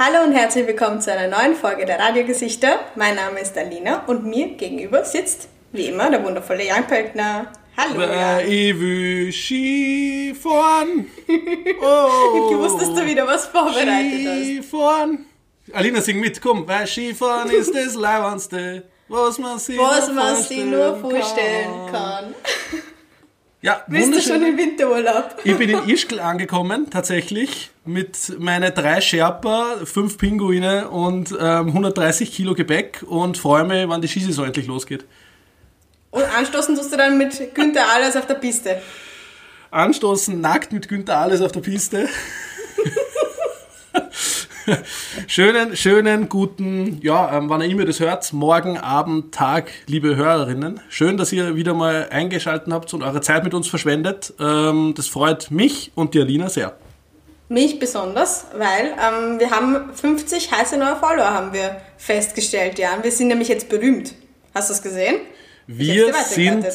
Hallo und herzlich willkommen zu einer neuen Folge der Radiogesichter. Mein Name ist Alina und mir gegenüber sitzt, wie immer, der wundervolle Jan Pöltner. Hallo Jan. Ich will Skifahren. Oh, ich gewusst, dass du wieder was vorbereitet hast. Skifahren. Alina, sing mit, komm, weil Skifahren ist das Leibendste, was man sich Was nur man sich vorstellen nur vorstellen kann. Ja, Bist du schon im Winterurlaub? Ich bin in Ischgl angekommen, tatsächlich, mit meinen drei Sherpa, fünf Pinguine und ähm, 130 Kilo Gepäck und freue mich, wann die Skisaison endlich losgeht. Und anstoßen tust du dann mit Günther Alles auf der Piste. Anstoßen nackt mit Günther Alles auf der Piste. schönen, schönen, guten, ja, ähm, wann ihr immer das hört, morgen, Abend, Tag, liebe Hörerinnen. Schön, dass ihr wieder mal eingeschaltet habt und eure Zeit mit uns verschwendet. Ähm, das freut mich und die Alina sehr. Mich besonders, weil ähm, wir haben 50 heiße neue Follower, haben wir festgestellt, Jan. Wir sind nämlich jetzt berühmt. Hast du es gesehen? Wir sind.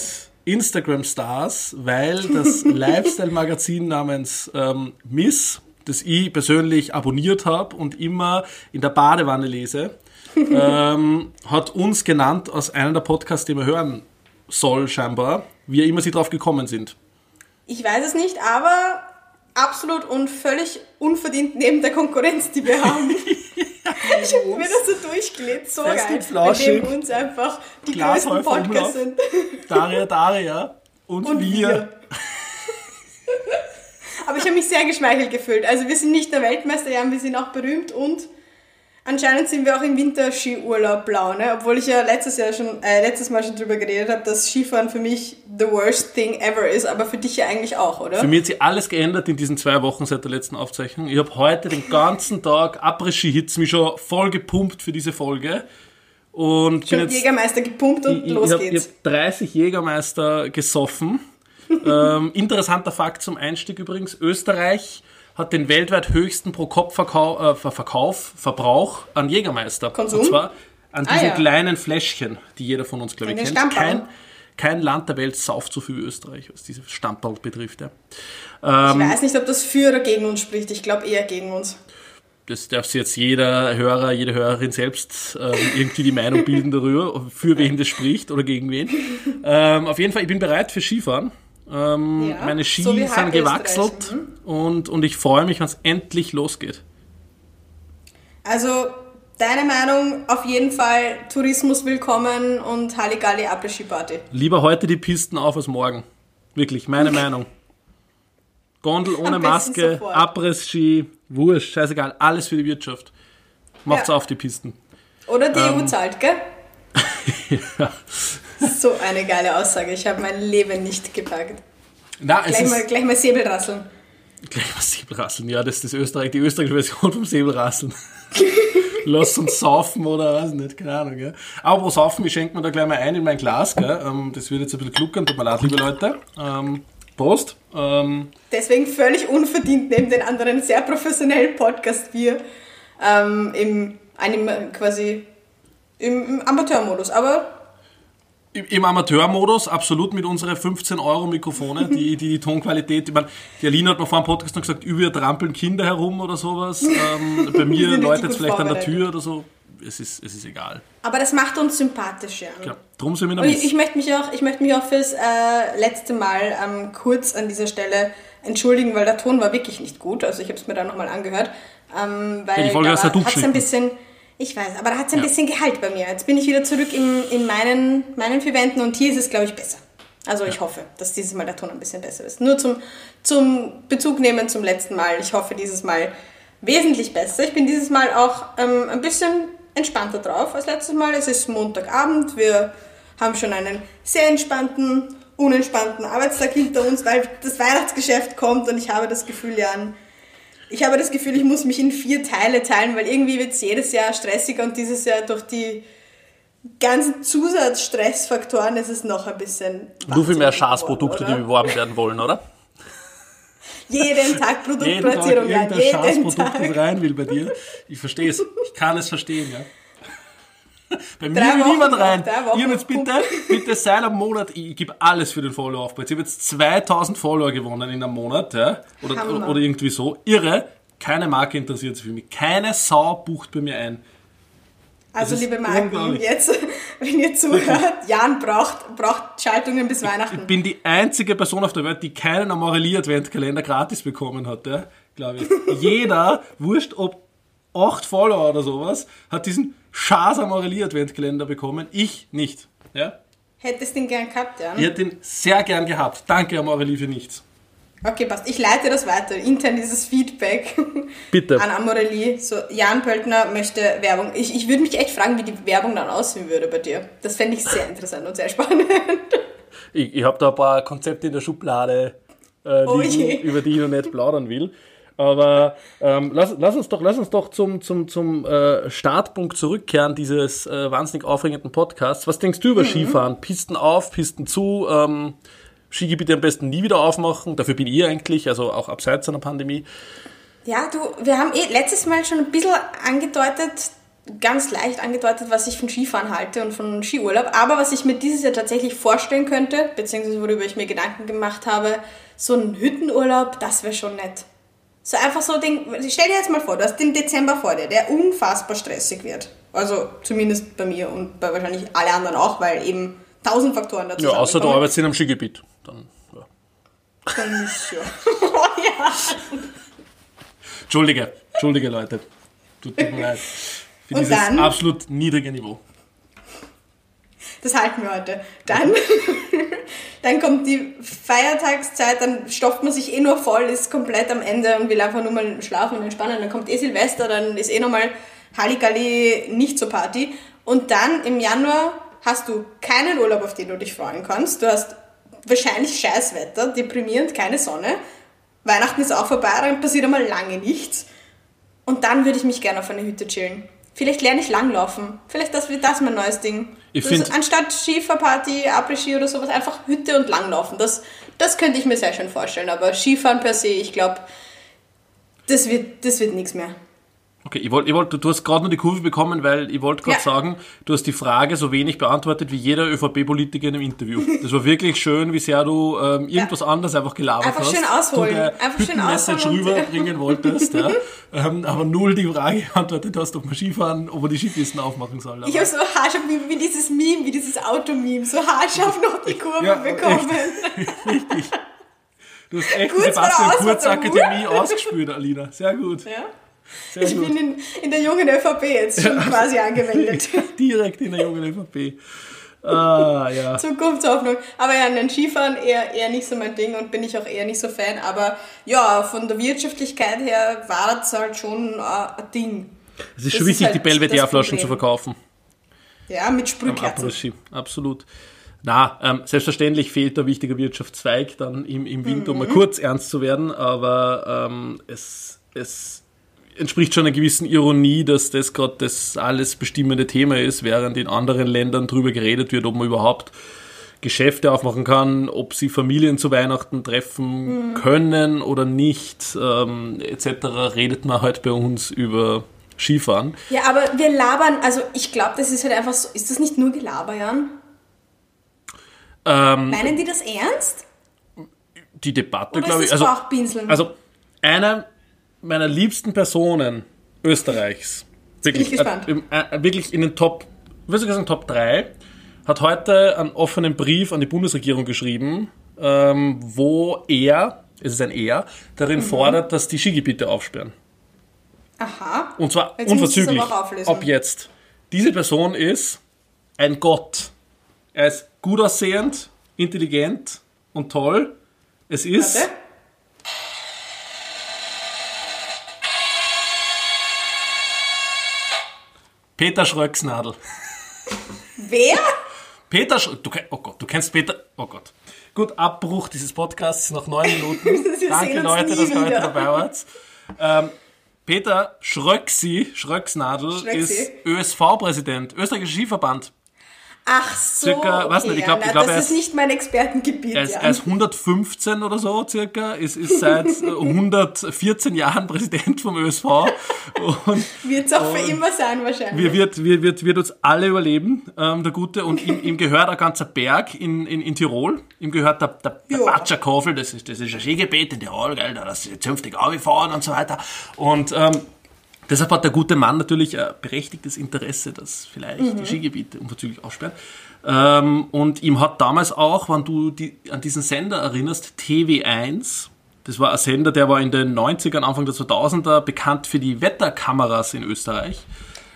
Instagram-Stars, weil das Lifestyle-Magazin namens ähm, Miss, das ich persönlich abonniert habe und immer in der Badewanne lese, ähm, hat uns genannt als einer der Podcasts, den man hören soll, scheinbar, wie immer sie drauf gekommen sind. Ich weiß es nicht, aber absolut und völlig unverdient neben der Konkurrenz, die wir haben. ich habe mir das so durchgelegt, so Fest geil. und flauschig. Bei dem uns einfach die größten Glashäufer Podcasts sind. Daria, Daria und, Und wir. wir. Ich habe mich sehr geschmeichelt gefühlt. Also wir sind nicht nur Weltmeister, ja, wir sind auch berühmt und anscheinend sind wir auch im Winterskiurlaub blau, ne? Obwohl ich ja letztes Jahr schon, äh, letztes Mal schon drüber geredet habe, dass Skifahren für mich the worst thing ever ist, aber für dich ja eigentlich auch, oder? Für mich hat sich alles geändert in diesen zwei Wochen seit der letzten Aufzeichnung. Ich habe heute den ganzen Tag Après-Ski-Hits mich schon voll gepumpt für diese Folge. Und Schon bin jetzt, Jägermeister gepumpt und ich, los ich habe geht's. hab 30 Jägermeister gesoffen. Ähm, interessanter Fakt zum Einstieg übrigens. Österreich hat den weltweit höchsten Pro-Kopf-Verkauf, äh, Ver- Verkauf, Verbrauch an Jägermeister. Konsum? Und zwar an Ah, diesen ja. kleinen Fläschchen, die jeder von uns, glaube ich, kennt. Kein, kein Land der Welt sauft so viel wie Österreich, was diese Stamperl betrifft. Ja. Ich weiß nicht, ob das für oder gegen uns spricht. Ich glaube eher gegen uns. das darf sich jetzt jeder Hörer, jede Hörerin selbst ähm, irgendwie die Meinung bilden darüber, für wen das spricht oder gegen wen. Ähm, auf jeden Fall, ich bin bereit für Skifahren. Ähm, Ja, meine Ski so sind gewachselt Österreich, und, und ich freue mich, wenn es endlich losgeht. Also, deine Meinung, auf jeden Fall Tourismus willkommen und Halligalli Après-Ski-Party. Lieber heute die Pisten auf als morgen. Wirklich, meine Meinung. Gondel ohne Maske, sofort. Abriss-Ski, Wurscht, scheißegal, alles für die Wirtschaft. Macht's Ja. auf die Pisten. Oder die Ähm. EU zahlt, gell? ja. So eine geile Aussage. Ich habe mein Leben nicht gepackt. Na, Gleich ist, mal, gleich mal Säbelrasseln. Gleich mal Säbelrasseln, ja, das ist das Österreich, die österreichische Version vom Säbelrasseln. Lass uns saufen oder weiß nicht, keine Ahnung. Gell. Aber saufen, ich schenke mir da gleich mal ein in mein Glas. Gell. Ähm, das wird jetzt ein bisschen gluckern, tut mir leid, liebe Leute. Ähm, Prost. Ähm, Deswegen völlig unverdient neben den anderen sehr professionellen Podcast wir ähm, im, einem, quasi im, im Amateurmodus. Aber im- Amateurmodus absolut mit unseren 15 Euro Mikrofone, die, die, die Tonqualität, ich meine, die Alina hat mir vor dem Podcast noch gesagt, über trampeln Kinder herum oder sowas. Ähm, bei mir läutet es vielleicht an der. Tür oder so. Es ist, es ist egal. Aber das macht uns sympathisch, ja. Ja, drum sind wir Und ich, ich möchte mich auch, ich möchte mich auch fürs äh, letzte Mal ähm, kurz an dieser Stelle entschuldigen, weil der Ton war wirklich nicht gut. Also ich habe es mir da nochmal angehört. Ähm, weil Ja, die Folge da hast du hat es ein bisschen, ich weiß, aber da hat es ein Ja. bisschen Gehalt bei mir. Jetzt bin ich wieder zurück in, in meinen, meinen vier Wänden und hier ist es, glaube ich, besser. Also ich hoffe, dass dieses Mal der Ton ein bisschen besser ist. Nur zum, zum Bezug nehmen zum letzten Mal. Ich hoffe dieses Mal wesentlich besser. Ich bin dieses Mal auch ähm, ein bisschen entspannter drauf als letztes Mal. Es ist Montagabend. Wir haben schon einen sehr entspannten, unentspannten Arbeitstag hinter uns, weil das Weihnachtsgeschäft kommt und ich habe das Gefühl, Jan, ich habe das Gefühl, ich muss mich in vier Teile teilen, weil irgendwie wird es jedes Jahr stressiger und dieses Jahr durch die ganzen Zusatzstressfaktoren ist es noch ein bisschen. Nur viel mehr wahnsinnig Schafsprodukte, die beworben werden wollen, oder? Jeden Tag Jeden Tag Produktplatzierung, ja, irgendein das Tag. rein will bei dir. Ich verstehe es. Ich kann es verstehen, ja. Bei mir will niemand rein. Ihr jetzt bitte, bitte seit einem Monat, ich, ich gebe alles für den Follower-Aufbau. Jetzt habe jetzt 2000 Follower gewonnen in einem Monat, ja. Oder, oder irgendwie so. Irre. Keine Marke interessiert sich für mich. Keine Sau bucht bei mir ein. Also, liebe Marken, jetzt, wenn ihr zuhört, Jan braucht, braucht Schaltungen bis Ich Weihnachten. bin die einzige Person auf der Welt, die keinen Amorelie Adventkalender gratis bekommen hat, ja, glaube ich. Jeder, wurscht ob acht Follower oder sowas, hat diesen Schas Amorelie Adventkalender bekommen. Ich nicht. Ja? Hättest den gern gehabt, Jan? Ich hätte den sehr gern gehabt. Danke, Amorelie, für nichts. Okay, passt. Ich leite das weiter. Intern dieses Feedback Bitte. an Amorelie. So, Jan Pöltner möchte Werbung. Ich, ich würde mich echt fragen, wie die Werbung dann aussehen würde bei dir. Das fände ich sehr interessant und sehr spannend. Ich, ich habe da ein paar Konzepte in der Schublade äh, Oh liegen, je. über die ich noch nicht plaudern will. Aber ähm, lass, lass uns doch, lass uns doch zum, zum, zum äh, Startpunkt zurückkehren dieses äh, wahnsinnig aufregenden Podcasts. Was denkst du über Skifahren? Pisten auf, Pisten zu, ähm, Skigebiete am besten nie wieder aufmachen. Dafür bin ich eigentlich, also auch abseits einer Pandemie. Ja, du, wir haben eh letztes Mal schon ein bisschen angedeutet, ganz leicht angedeutet, was ich von Skifahren halte und von Skiurlaub. Aber was ich mir dieses Jahr tatsächlich vorstellen könnte, beziehungsweise worüber ich mir Gedanken gemacht habe, so ein Hüttenurlaub, das wäre schon nett. So einfach so Ding, stell dir jetzt mal vor, du hast den Dezember vor dir, der unfassbar stressig wird. Also zumindest bei mir und bei wahrscheinlich alle anderen auch, weil eben tausend Faktoren dazu Ja, außer du arbeitest in einem Skigebiet. Dann, ja. Dann ist ja. oh, ja. Entschuldige, Entschuldige Leute. Tut, tut mir leid. Für Und dieses dann? absolut niedrige Niveau. Das halten wir heute. Dann, dann kommt die Feiertagszeit, dann stopft man sich eh nur voll, ist komplett am Ende und will einfach nur mal schlafen und entspannen. Dann kommt eh Silvester, dann ist eh nochmal Halligalli nicht so Party. Und dann im Januar hast du keinen Urlaub, auf den du dich freuen kannst. Du hast wahrscheinlich Scheißwetter, deprimierend, keine Sonne. Weihnachten ist auch vorbei, dann passiert einmal lange nichts. Und dann würde ich mich gerne auf eine Hütte chillen. Vielleicht lerne ich langlaufen. Vielleicht das wird das mein neues Ding. Ich find- anstatt Skifahrparty, Après-Ski oder sowas, einfach Hütte und langlaufen. Das, das könnte ich mir sehr schön vorstellen. Aber Skifahren per se, ich glaube, das wird, das wird nichts mehr. Okay, ich wollt, ich wollt, du, du hast gerade nur die Kurve bekommen, weil ich wollte gerade Ja. sagen, du hast die Frage so wenig beantwortet wie jeder ÖVP-Politiker in einem Interview. Das war wirklich schön, wie sehr du ähm, irgendwas anderes einfach gelabert Einfach hast. schön ausholen. Einfach schön ausholen und- rüberbringen wolltest, ja. ähm, aber null die Frage beantwortet hast, ob man Skifahren, ob man die Skipisten aufmachen soll. Aber Ich habe so haarscharf wie, wie dieses Meme, wie dieses Auto-Meme, so haarscharf noch die Kurve Ja, bekommen. richtig. Du hast echt der Sebastian Kurz. Akademie ausgespürt, Alina. Sehr gut. Ja? Sehr Ich gut. bin in, in der jungen ÖVP jetzt schon quasi angewendet. Direkt in der jungen ÖVP. Ah, ja. Zukunftshoffnung. Aber ja, ein Skifahren eher, eher nicht so mein Ding und bin ich auch eher nicht so Fan. Aber ja, von der Wirtschaftlichkeit her war das halt schon äh, ein Ding. Es ist Das schon wichtig, halt die Belvedere-Flaschen zu verkaufen. Ja, mit Sprühkerzen. Absolut. Na, ähm, selbstverständlich fehlt ein wichtiger Wirtschaftszweig dann im, im Winter, um mal Mhm. kurz ernst zu werden, aber ähm, es, es entspricht schon einer gewissen Ironie, dass das gerade das alles bestimmende Thema ist, während in anderen Ländern darüber geredet wird, ob man überhaupt Geschäfte aufmachen kann, ob sie Familien zu Weihnachten treffen Mhm. können oder nicht, ähm, etc., redet man halt bei uns über Skifahren. Ja, aber wir labern, also ich glaube, das ist halt einfach so. Ist das nicht nur Gelaber, Jan? Ähm, Meinen die das ernst? die Debatte, glaube ich. Also? Also, eine meiner liebsten Personen Österreichs, wirklich, ich gespannt. äh, äh, wirklich in den Top, würde sogar sagen Top 3, hat heute einen offenen Brief an die Bundesregierung geschrieben, ähm, wo er, es ist ein Er, darin Mhm. fordert, dass die Skigebiete aufsperren. Aha. Und zwar Jetzt unverzüglich. Ab jetzt. Diese Person ist ein Gott. Er ist gut aussehend, intelligent und toll. Es ist. Warte. Peter Schröcksnadel. Wer? Peter Sch du, oh Gott, du kennst Peter. Oh Gott. Gut, Abbruch dieses Podcasts nach neun Minuten. Danke Leute, dass ihr heute dabei wart. Ähm, Peter Schröcksi, Schröcksnadel, Schröcksi. ist ÖSV-Präsident, österreichischer Skiverband. Ach so, Circa, weiß okay, nicht, ich glaub- ja, ich glaub, das ist ist- nicht mein Expertengebiet. Er ist, er ist 115 oder so circa, ist, ist seit äh, 114 Jahren Präsident vom ÖSV und Wird es auch für immer sein wahrscheinlich. wir wird, wir wird, wird uns alle überleben, ähm, der Gute. Und ihm, ihm gehört ein ganzer Berg in, in, in Tirol. Ihm gehört der, der, der. Batschakofel, das ist, das ist ein Skigebiet in Tirol, gell, da ist zünftig fahren und so weiter. Und ähm, deshalb hat der gute Mann natürlich ein berechtigtes Interesse, dass vielleicht Mhm. die Skigebiete unverzüglich aussperren. Ähm, und ihm hat damals auch, wenn du die, an diesen Sender erinnerst, TV1, das war ein Sender, der war in den 90ern, Anfang der 2000er bekannt für die Wetterkameras in Österreich.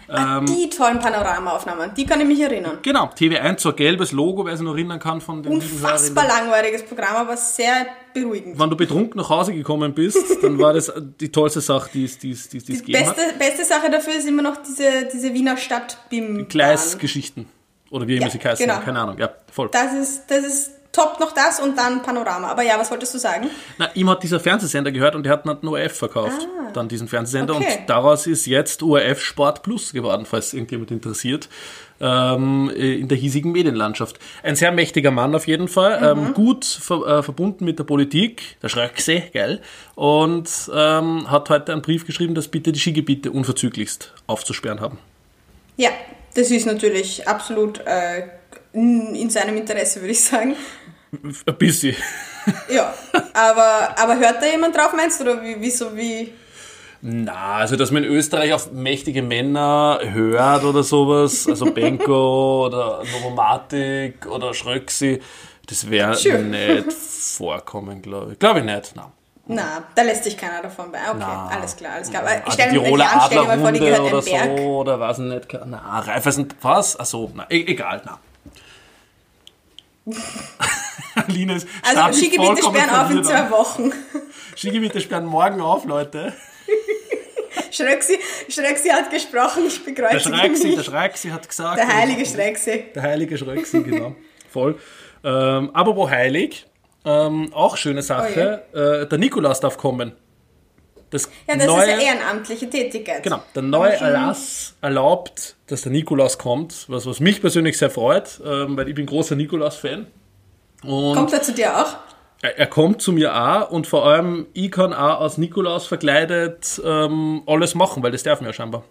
Ah, die tollen Panoramaaufnahmen, die kann ich mich erinnern. Genau, TV1, so ein gelbes Logo, wer sich noch erinnern kann von den Unfassbar langweiliges Programm, aber sehr beruhigend. Wenn du betrunken nach Hause gekommen bist, dann war das die tollste Sache, die es die es- die es- die gegeben hat. beste, beste Sache dafür ist immer noch diese, diese Wiener Stadt BIM. Gleisgeschichten. Oder wie immer Ja, sie heißen, genau. keine Ahnung. Ja, voll. Das ist, das ist top noch das und dann Panorama. Aber ja, was wolltest du sagen? Na, ihm hat dieser Fernsehsender gehört und er hat einen ORF verkauft. Dann diesen Fernsehsender. Ah. Okay. Und daraus ist jetzt ORF Sport Plus geworden, falls irgendjemand interessiert. Ähm, in der hiesigen Medienlandschaft. Ein sehr mächtiger Mann auf jeden Fall. Mhm. Ähm, gut ver äh, verbunden mit der Politik. Der Schröckse, gell? Und ähm, hat heute einen Brief geschrieben, dass bitte die Skigebiete unverzüglichst aufzusperren haben. Ja, das ist natürlich absolut äh, in in seinem Interesse, würde ich sagen. Ein bisschen. Ja, aber, aber hört da jemand drauf, meinst du? Oder wie, wieso, wie? Na, also dass man in Österreich auf mächtige Männer hört oder sowas, also Benko oder Novomatic oder Schröxi, das wäre Sure. nicht vorkommen, glaube ich. Glaube ich nicht, nein. Na, da lässt sich keiner davon bei. Okay, Na. alles klar, alles klar. Aber Ah, ich stell, die Tiroler Jan, stell mal vor, die gehört oder so, oder ich nicht. Na, Raiffeisen, was? Achso, na, egal, na. Aline ist Also Skigebiete sperren auf in zwei Wochen. Skigebiete sperren morgen auf, Leute. Schröcksi, Schröcksi hat gesprochen, ich Der bekreuzige der mich. Schröxi hat gesagt. Der heilige Schröxi. Der heilige Schröcksen, genau. Voll. Ähm, aber wo heilig, ähm, auch schöne Sache, äh, der Nikolaus darf kommen. Das Ja, das neue, ist eine ehrenamtliche Tätigkeit. Genau, der neue schon- Erlass erlaubt, dass der Nikolaus kommt, was, was mich persönlich sehr freut, ähm, weil ich bin großer Nikolaus-Fan. Kommt er zu dir auch? er, er kommt zu mir auch und vor allem, ich kann auch als Nikolaus verkleidet ähm, alles machen, weil das darf mir ja scheinbar.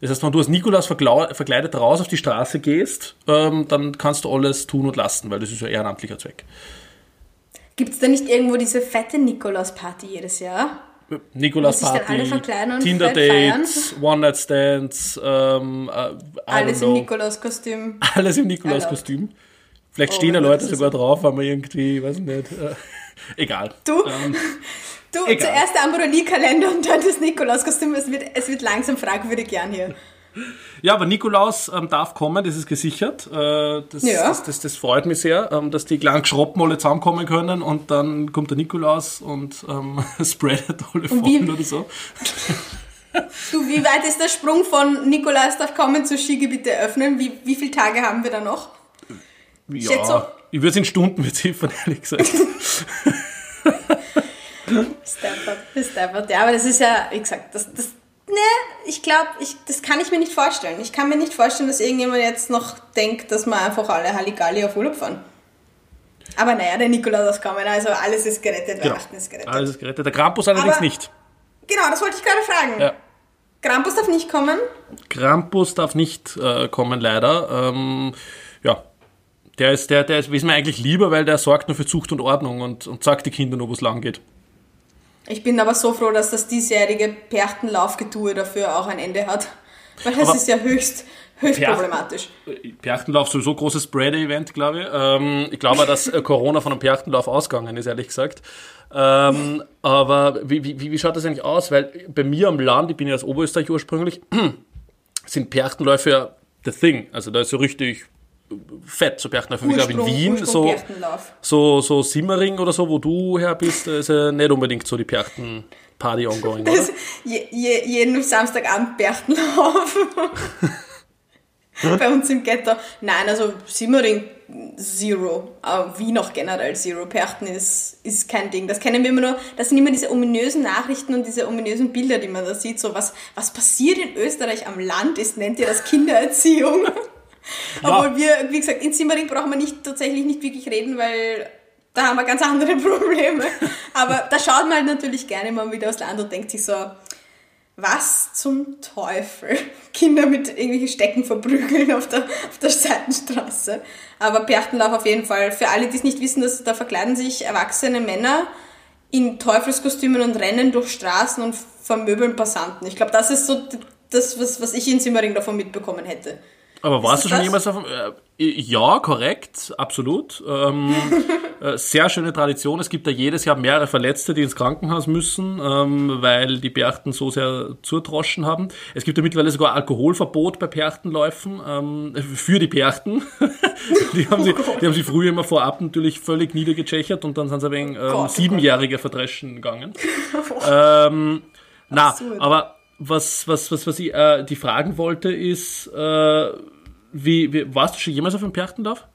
Das heißt, wenn du als Nikolaus verkleidet raus auf die Straße gehst, ähm, dann kannst du alles tun und lassen, weil das ist ja ehrenamtlicher Zweck. Gibt es da nicht irgendwo diese fette Nikolaus-Party jedes Jahr? Verkleiden und Tinder-Dates, One-Night-Stands, ähm, äh, Alles im. Nikolaus-Kostüm. Alles im Nikolaus-Kostüm. Vielleicht Oh stehen ja Leute sogar drauf, weil man irgendwie, weiß nicht, äh, egal. Du, Ähm, du egal. zuerst der Ambronie-Kalender und dann das Nikolaus-Kostüm. Es wird, es wird langsam fragwürdig gern hier. Ja, aber Nikolaus ähm, darf kommen, das ist gesichert. Äh, das, Ja. das, das, das freut mich sehr, ähm, dass die kleinen Schroppen alle zusammenkommen können und dann kommt der Nikolaus und ähm, spreadet alle Fallen oder so. Du, wie weit ist der Sprung von Nikolaus darf kommen zu Skigebiete öffnen? Wie, wie viele Tage haben wir da noch? Schätzung. Ja, ich würde es in Stunden beziffern, ehrlich gesagt. Stafford, Stafford. Ja, aber das ist ja, wie gesagt, das, das ne, ich glaube, ich, das kann ich mir nicht vorstellen. Ich kann mir nicht vorstellen, dass irgendjemand jetzt noch denkt, dass wir einfach alle Halligalli auf Urlaub fahren. Aber naja, der Nikolaus ist kommen, also alles ist gerettet, Genau. Weihnachten ist gerettet. Alles ist gerettet. Der Krampus allerdings Aber- nicht. Genau, das wollte ich gerade fragen. Ja. Krampus darf nicht kommen. Krampus darf nicht äh, kommen, leider. Ähm, ja. Der ist, der, der ist, ist mir eigentlich lieber, weil der sorgt nur für Zucht und Ordnung und, und sagt die Kinder nur, wo es lang geht. Ich bin aber so froh, dass das diesjährige Perchtenlaufgetue dafür auch ein Ende hat. Weil das Aber- ist ja höchst, höchst Percht- problematisch. Perchtenlauf sowieso großes Spreader-Event, glaube ich. Ähm, ich glaube, dass äh, Corona von einem Perchtenlauf ausgegangen ist, ehrlich gesagt. Ähm, aber wie, wie, wie schaut das eigentlich aus? Weil bei mir am Land, ich bin ja aus Oberösterreich ursprünglich, sind Perchtenläufe ja the thing. Also da ist so richtig fett, so Perchtenläufe. Ich glaube in Wien, Ursprung so, so, so Simmering oder so, wo du her bist, ist ja nicht unbedingt so die Perchten-Party ongoing, oder? Je, je, jeden Samstagabend Berchtenlauf. Bei uns im Ghetto. Nein, also Simmering Zero. Aber wie noch generell Zero. Perchten ist, ist kein Ding. Das kennen wir immer nur. Das sind immer diese ominösen Nachrichten und diese ominösen Bilder, die man da sieht. So was, was passiert in Österreich am Land ist, nennt ihr das Kindererziehung. Obwohl wir, wie gesagt, in Simmering brauchen wir nicht, tatsächlich nicht wirklich reden, weil da haben wir ganz andere Probleme. Aber da schaut man halt natürlich gerne mal wieder aufs Land und denkt sich so, was zum Teufel? Kinder mit irgendwelchen Stecken verprügeln auf der, auf der Seitenstraße. Aber Perchtenlauf auf jeden Fall. Für alle, die es nicht wissen, dass, da verkleiden sich erwachsene Männer in Teufelskostümen und rennen durch Straßen und vermöbeln Passanten. Ich glaube, das ist so das, was, was ich in Simmering davon mitbekommen hätte. Aber warst du schon das? jemals auf äh, Ja, korrekt, absolut. Ähm, äh, sehr schöne Tradition. Es gibt ja jedes Jahr mehrere Verletzte, die ins Krankenhaus müssen, ähm, weil die Berchten so sehr zurtroschen haben. Es gibt ja mittlerweile sogar Alkoholverbot bei Perchtenläufen ähm, für die Perchten. die, haben sie, die haben sie früher immer vorab natürlich völlig niedergechechert und dann sind sie wegen ähm, oh Siebenjährige verdreschen gegangen. ähm, na, aber was, was, was, was ich äh, die fragen wollte, ist, äh, wie, wie, warst du schon jemals auf einem Perchtendorf?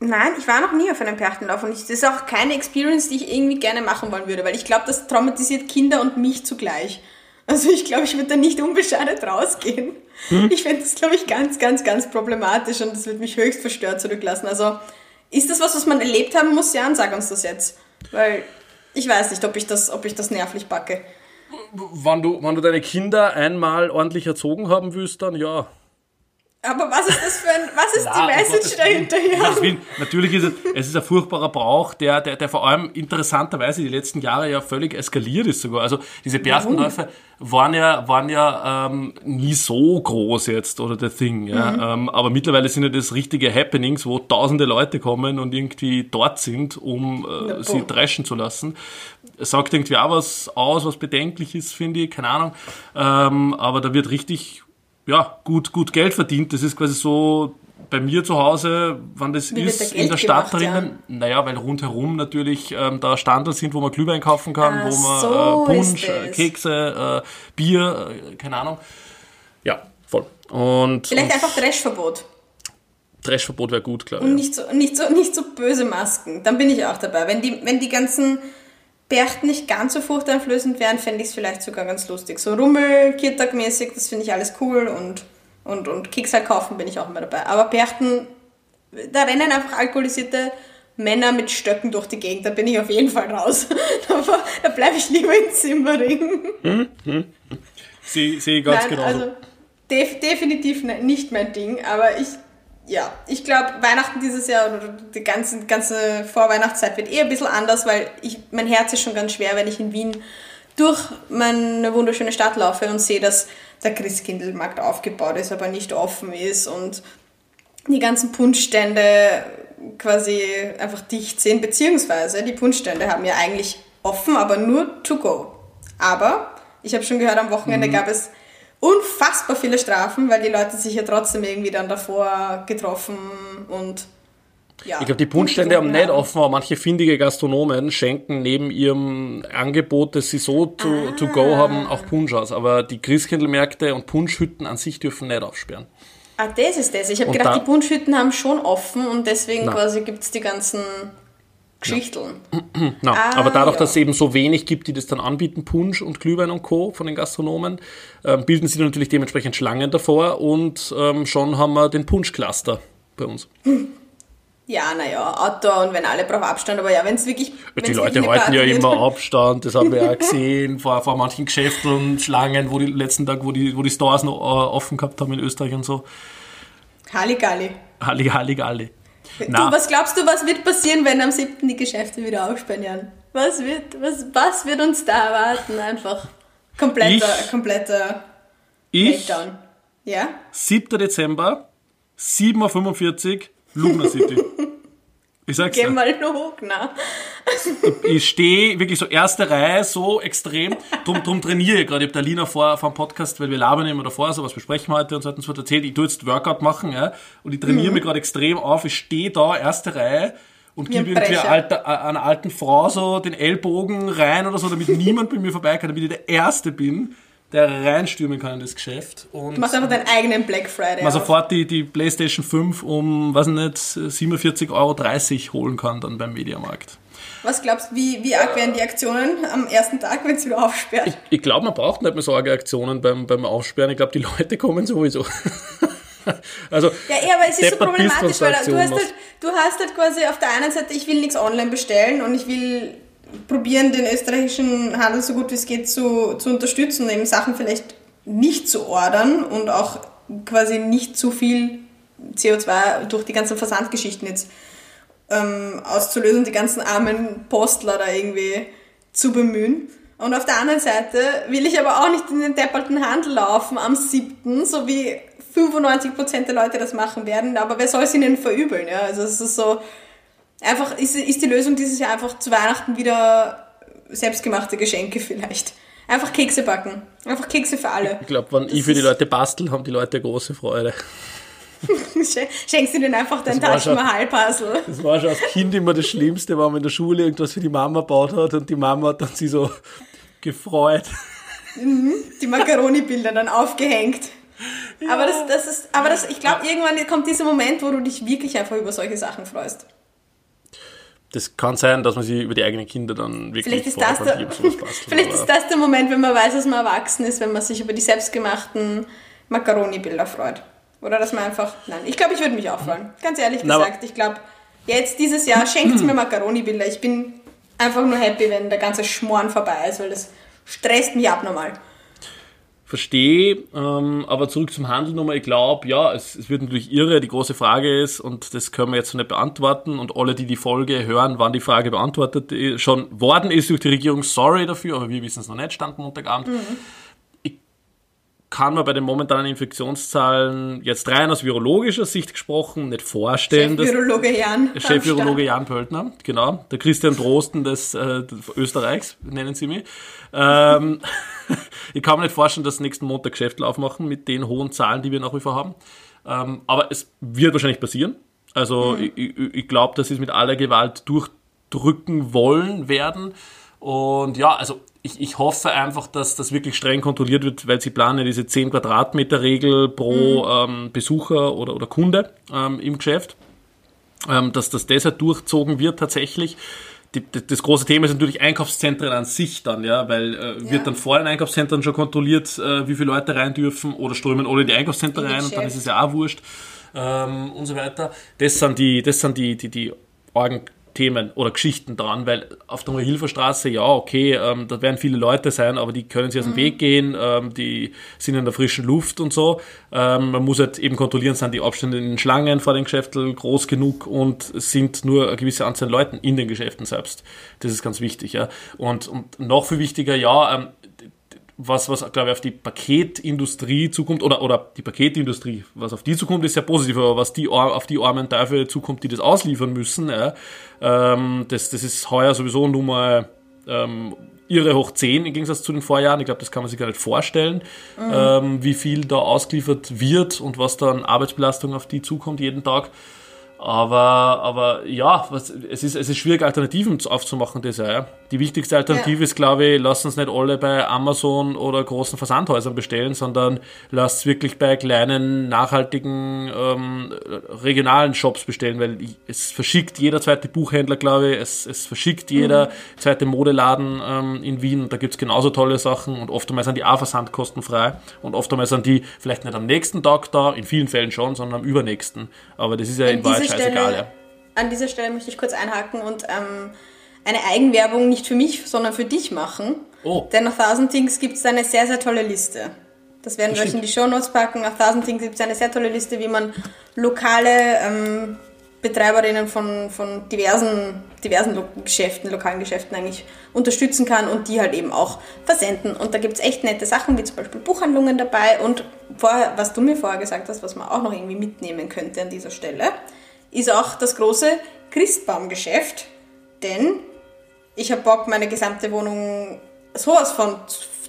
Nein, ich war noch nie auf einem Perchtendorf und ich, das ist auch keine Experience, die ich irgendwie gerne machen wollen würde, weil ich glaube, das traumatisiert Kinder und mich zugleich. Also ich glaube, ich würde da nicht unbeschadet rausgehen. Hm? Ich fände das, glaube ich, ganz, ganz, ganz problematisch und das würde mich höchst verstört zurücklassen. Also ist das was, was man erlebt haben muss? Jan, sag uns das jetzt. Weil ich weiß nicht, ob ich das, ob ich das nervlich backe. Wenn du, wenn du deine Kinder einmal ordentlich erzogen haben willst, dann ja. Aber was ist das für ein, was ist Na, die Message dahinter hier? Natürlich ist es, es ist ein furchtbarer Brauch, der, der, der vor allem interessanterweise die letzten Jahre ja völlig eskaliert ist sogar. Also diese Berstenläufe waren ja, waren ja ähm, nie so groß jetzt oder the thing. Ja. Mhm. Ähm, aber mittlerweile sind ja das richtige Happenings, wo tausende Leute kommen und irgendwie dort sind, um äh, sie dreschen zu lassen. Es sagt irgendwie auch was aus, was bedenklich ist, finde ich, keine Ahnung. Ähm, aber da wird richtig ja, gut, gut Geld verdient. Das ist quasi so bei mir zu Hause, wann das Wie ist, in der Stadt gemacht, drinnen, ja. naja, weil rundherum natürlich ähm, da Standel sind, wo man Glühwein kaufen kann, ah, wo man so äh, Punsch, äh, Kekse, äh, Bier, äh, keine Ahnung. Ja, voll. Und, Vielleicht und einfach Trashverbot. Trashverbot wäre gut, glaube ich. Und nicht so, nicht, so, nicht so böse Masken. Dann bin ich auch dabei. Wenn die, wenn die ganzen Berchten nicht ganz so furchteinflößend wären, fände ich es vielleicht sogar ganz lustig. So Rummel, Kirtag-mäßig, das finde ich alles cool und, und, und Keks halt kaufen bin ich auch immer dabei. Aber Berchten, da rennen einfach alkoholisierte Männer mit Stöcken durch die Gegend, da bin ich auf jeden Fall raus. da, da bleibe ich lieber in Zimmering. Hm, hm. Sehe seh ganz genau. Also def definitiv nicht mein Ding, aber ich ja, ich glaube, Weihnachten dieses Jahr oder die ganze, ganze Vorweihnachtszeit wird eh ein bisschen anders, weil ich, mein Herz ist schon ganz schwer, wenn ich in Wien durch meine wunderschöne Stadt laufe und sehe, dass der Christkindlmarkt aufgebaut ist, aber nicht offen ist und die ganzen Punschstände quasi einfach dicht sind, beziehungsweise die Punschstände haben ja eigentlich offen, aber nur to go. Aber ich habe schon gehört, am Wochenende mhm. gab es unfassbar viele Strafen, weil die Leute sich ja trotzdem irgendwie dann davor getroffen und ja, ich glaube, die Punschstände haben nicht offen, aber manche findige Gastronomen schenken neben ihrem Angebot, das sie so to, ah. to go haben, auch Punsch aus. Aber die Christkindlmärkte und Punschhütten an sich dürfen nicht aufsperren. Ah, das ist das. Ich habe gedacht, die Punschhütten haben schon offen und deswegen Nein. quasi gibt es die ganzen Geschichteln. Ja. no. ah, aber dadurch, ja. dass es eben so wenig gibt, die das dann anbieten, Punsch und Glühwein und Co. von den Gastronomen, äh, bilden sie natürlich dementsprechend Schlangen davor und ähm, schon haben wir den Punschcluster bei uns. Ja, naja, Outdoor und wenn alle brauchen Abstand, aber ja, wenn es wirklich. Die Leute halten ja immer Abstand, das haben wir ja gesehen, vor, vor manchen Geschäften, Schlangen, wo die letzten Tag, wo die, wo die Stores noch äh, offen gehabt haben in Österreich und so. Halligalli. Halli, Halligalli. Du, was glaubst du, was wird passieren, wenn am 7. die Geschäfte wieder aufsperren, Jan? Was wird, was, was wird uns da erwarten? Einfach kompletter, ich, kompletter ich, Meltdown. Ja? 7. Dezember, 7.45 Uhr, Lugner City. Ich sag's Geh mal hoch, na. Ich stehe wirklich so erste Reihe, so extrem. Drum, drum trainiere ich gerade. Ich habe der Lina vor, vor dem Podcast, weil wir labern immer davor, so was besprechen wir heute und so und so erzählt. Ich tue jetzt Workout machen, ja. Und ich trainiere mhm. mich gerade extrem auf. Ich stehe da, erste Reihe und gebe irgendwie alter, einer alten Frau so den Ellbogen rein oder so, damit niemand bei mir vorbei kann, damit ich der Erste bin der reinstürmen kann in das Geschäft. Und du machst einfach deinen eigenen Black Friday. Man sofort die, die PlayStation 5 um, weiß nicht, 47,30 Euro holen kann dann beim Mediamarkt. Was glaubst du, wie, wie arg werden die Aktionen am ersten Tag, wenn es wieder aufsperrt? Ich, ich glaube, man braucht nicht mehr so arge Aktionen beim, beim Aufsperren. Ich glaube, die Leute kommen sowieso. also, ja, eh, aber es ist so problematisch, weil du hast, halt, du hast halt quasi auf der einen Seite, ich will nichts online bestellen und ich will probieren, den österreichischen Handel so gut wie es geht zu, zu unterstützen, eben Sachen vielleicht nicht zu ordern und auch quasi nicht zu viel CO2 durch die ganzen Versandgeschichten jetzt ähm, auszulösen, die ganzen armen Postler da irgendwie zu bemühen. Und auf der anderen Seite will ich aber auch nicht in den depperten Handel laufen am 7., so wie 95% der Leute das machen werden, aber wer soll es ihnen verübeln? Ja? Also es ist so, einfach ist, ist die Lösung dieses Jahr einfach zu Weihnachten wieder selbstgemachte Geschenke vielleicht. Einfach Kekse backen. Einfach Kekse für alle. Ich glaube, wenn Das ich für die Leute bastel, haben die Leute große Freude. Schen- Schenkst du denen einfach dein Das war Taj schon- Mahal-Puzzle. Das war schon als Kind immer das Schlimmste, wenn man in der Schule irgendwas für die Mama gebaut hat und die Mama hat dann sie so gefreut. Die Macaroni-Bilder dann aufgehängt. Aber das, das ist, aber das, ich glaube, irgendwann kommt dieser Moment, wo du dich wirklich einfach über solche Sachen freust. Das kann sein, dass man sich über die eigenen Kinder dann wirklich Vielleicht ist, freut, das der, vielleicht ist das der Moment, wenn man weiß, dass man erwachsen ist, wenn man sich über die selbstgemachten Macaroni-Bilder freut. Oder dass man einfach, nein, ich glaube, ich würde mich auch freuen. Ganz ehrlich gesagt, ich glaube, jetzt dieses Jahr schenkt mir Macaroni-Bilder. Ich bin einfach nur happy, wenn der ganze Schmoren vorbei ist, weil das stresst mich abnormal. Verstehe, ähm, aber zurück zum Handel nochmal. Ich glaube, ja, es, es wird natürlich irre. Die große Frage ist, und das können wir jetzt noch nicht beantworten, und alle, die die Folge hören, wann die Frage beantwortet äh, schon worden ist durch die Regierung, sorry dafür, aber wir wissen es noch nicht, stand Montagabend. Ich kann mir bei den momentanen Infektionszahlen jetzt rein aus virologischer Sicht gesprochen nicht vorstellen, Chef-Virologe Jan. Chef-Virologe Jan Pöltner, genau. Der Christian Drosten des, äh, Österreichs, nennen sie mich. Ähm, ich kann mir nicht vorstellen, dass nächsten Montag Geschäfte aufmachen mit den hohen Zahlen, die wir nach wie vor haben. Ähm, aber es wird wahrscheinlich passieren. Also ich, ich, ich glaube, dass sie es mit aller Gewalt durchdrücken wollen werden. Und ja, also ich, ich hoffe einfach, dass das wirklich streng kontrolliert wird, weil sie planen ja diese 10 Quadratmeter Regel pro ähm, Besucher oder, oder Kunde ähm, im Geschäft ähm, dass das deshalb durchzogen wird tatsächlich. Die, die, das große Thema ist natürlich Einkaufszentren an sich dann, ja, weil äh, Ja. wird dann vor den Einkaufszentren schon kontrolliert, äh, wie viele Leute rein dürfen oder strömen alle in die Einkaufszentren rein und dann ist es ja auch wurscht ähm, und so weiter. Das sind die, das sind die, die, die Orgenthemen oder Geschichten dran, weil auf der Hilferstraße, ja, okay, ähm, da werden viele Leute sein, aber die können sich aus dem Weg gehen, ähm, die sind in der frischen Luft und so. Ähm, man muss halt eben kontrollieren, sind die Abstände in den Schlangen vor den Geschäften groß genug und es sind nur eine gewisse Anzahl Leuten in den Geschäften selbst. Das ist ganz wichtig, ja. Und, und noch viel wichtiger, ja, ähm, was, was glaube ich, auf die Paketindustrie zukommt, oder, oder die Paketindustrie, was auf die zukommt, ist sehr positiv, aber was die, auf die armen Teufel zukommt, die das ausliefern müssen, ja, ähm, das, das ist heuer sowieso Nummer ähm, irre hoch 10 im Gegensatz zu den Vorjahren. Ich glaube, das kann man sich gar nicht vorstellen, ähm, wie viel da ausgeliefert wird und was da an Arbeitsbelastung auf die zukommt jeden Tag. Aber, aber ja, was, es, ist, es ist schwierig, Alternativen zu- aufzumachen, das ja. Die wichtigste Alternative Ja. ist, glaube ich, lasst uns nicht alle bei Amazon oder großen Versandhäusern bestellen, sondern lasst es wirklich bei kleinen, nachhaltigen, ähm, regionalen Shops bestellen, weil es verschickt jeder zweite Buchhändler, glaube ich, es, es verschickt jeder zweite Modeladen ähm, in Wien und da gibt's genauso tolle Sachen und oftmals sind die auch versandkostenfrei und oftmals sind die vielleicht nicht am nächsten Tag da, in vielen Fällen schon, sondern am übernächsten. Aber das ist ja in An Wahrheit scheißegal. Stelle, an dieser Stelle möchte ich kurz einhaken und ähm, eine Eigenwerbung nicht für mich, sondern für dich machen. Oh. Denn auf Thousand Things gibt es eine sehr, sehr tolle Liste. Das werden wir euch in die Shownotes packen. Auf Thousand Things gibt es eine sehr tolle Liste, wie man lokale ähm, Betreiberinnen von, von diversen, diversen Lo Geschäften, lokalen Geschäften eigentlich unterstützen kann und die halt eben auch versenden. Und da gibt es echt nette Sachen, wie zum Beispiel Buchhandlungen dabei und vorher, was du mir vorher gesagt hast, was man auch noch irgendwie mitnehmen könnte an dieser Stelle, ist auch das große Christbaumgeschäft. Denn ich habe Bock, meine gesamte Wohnung sowas von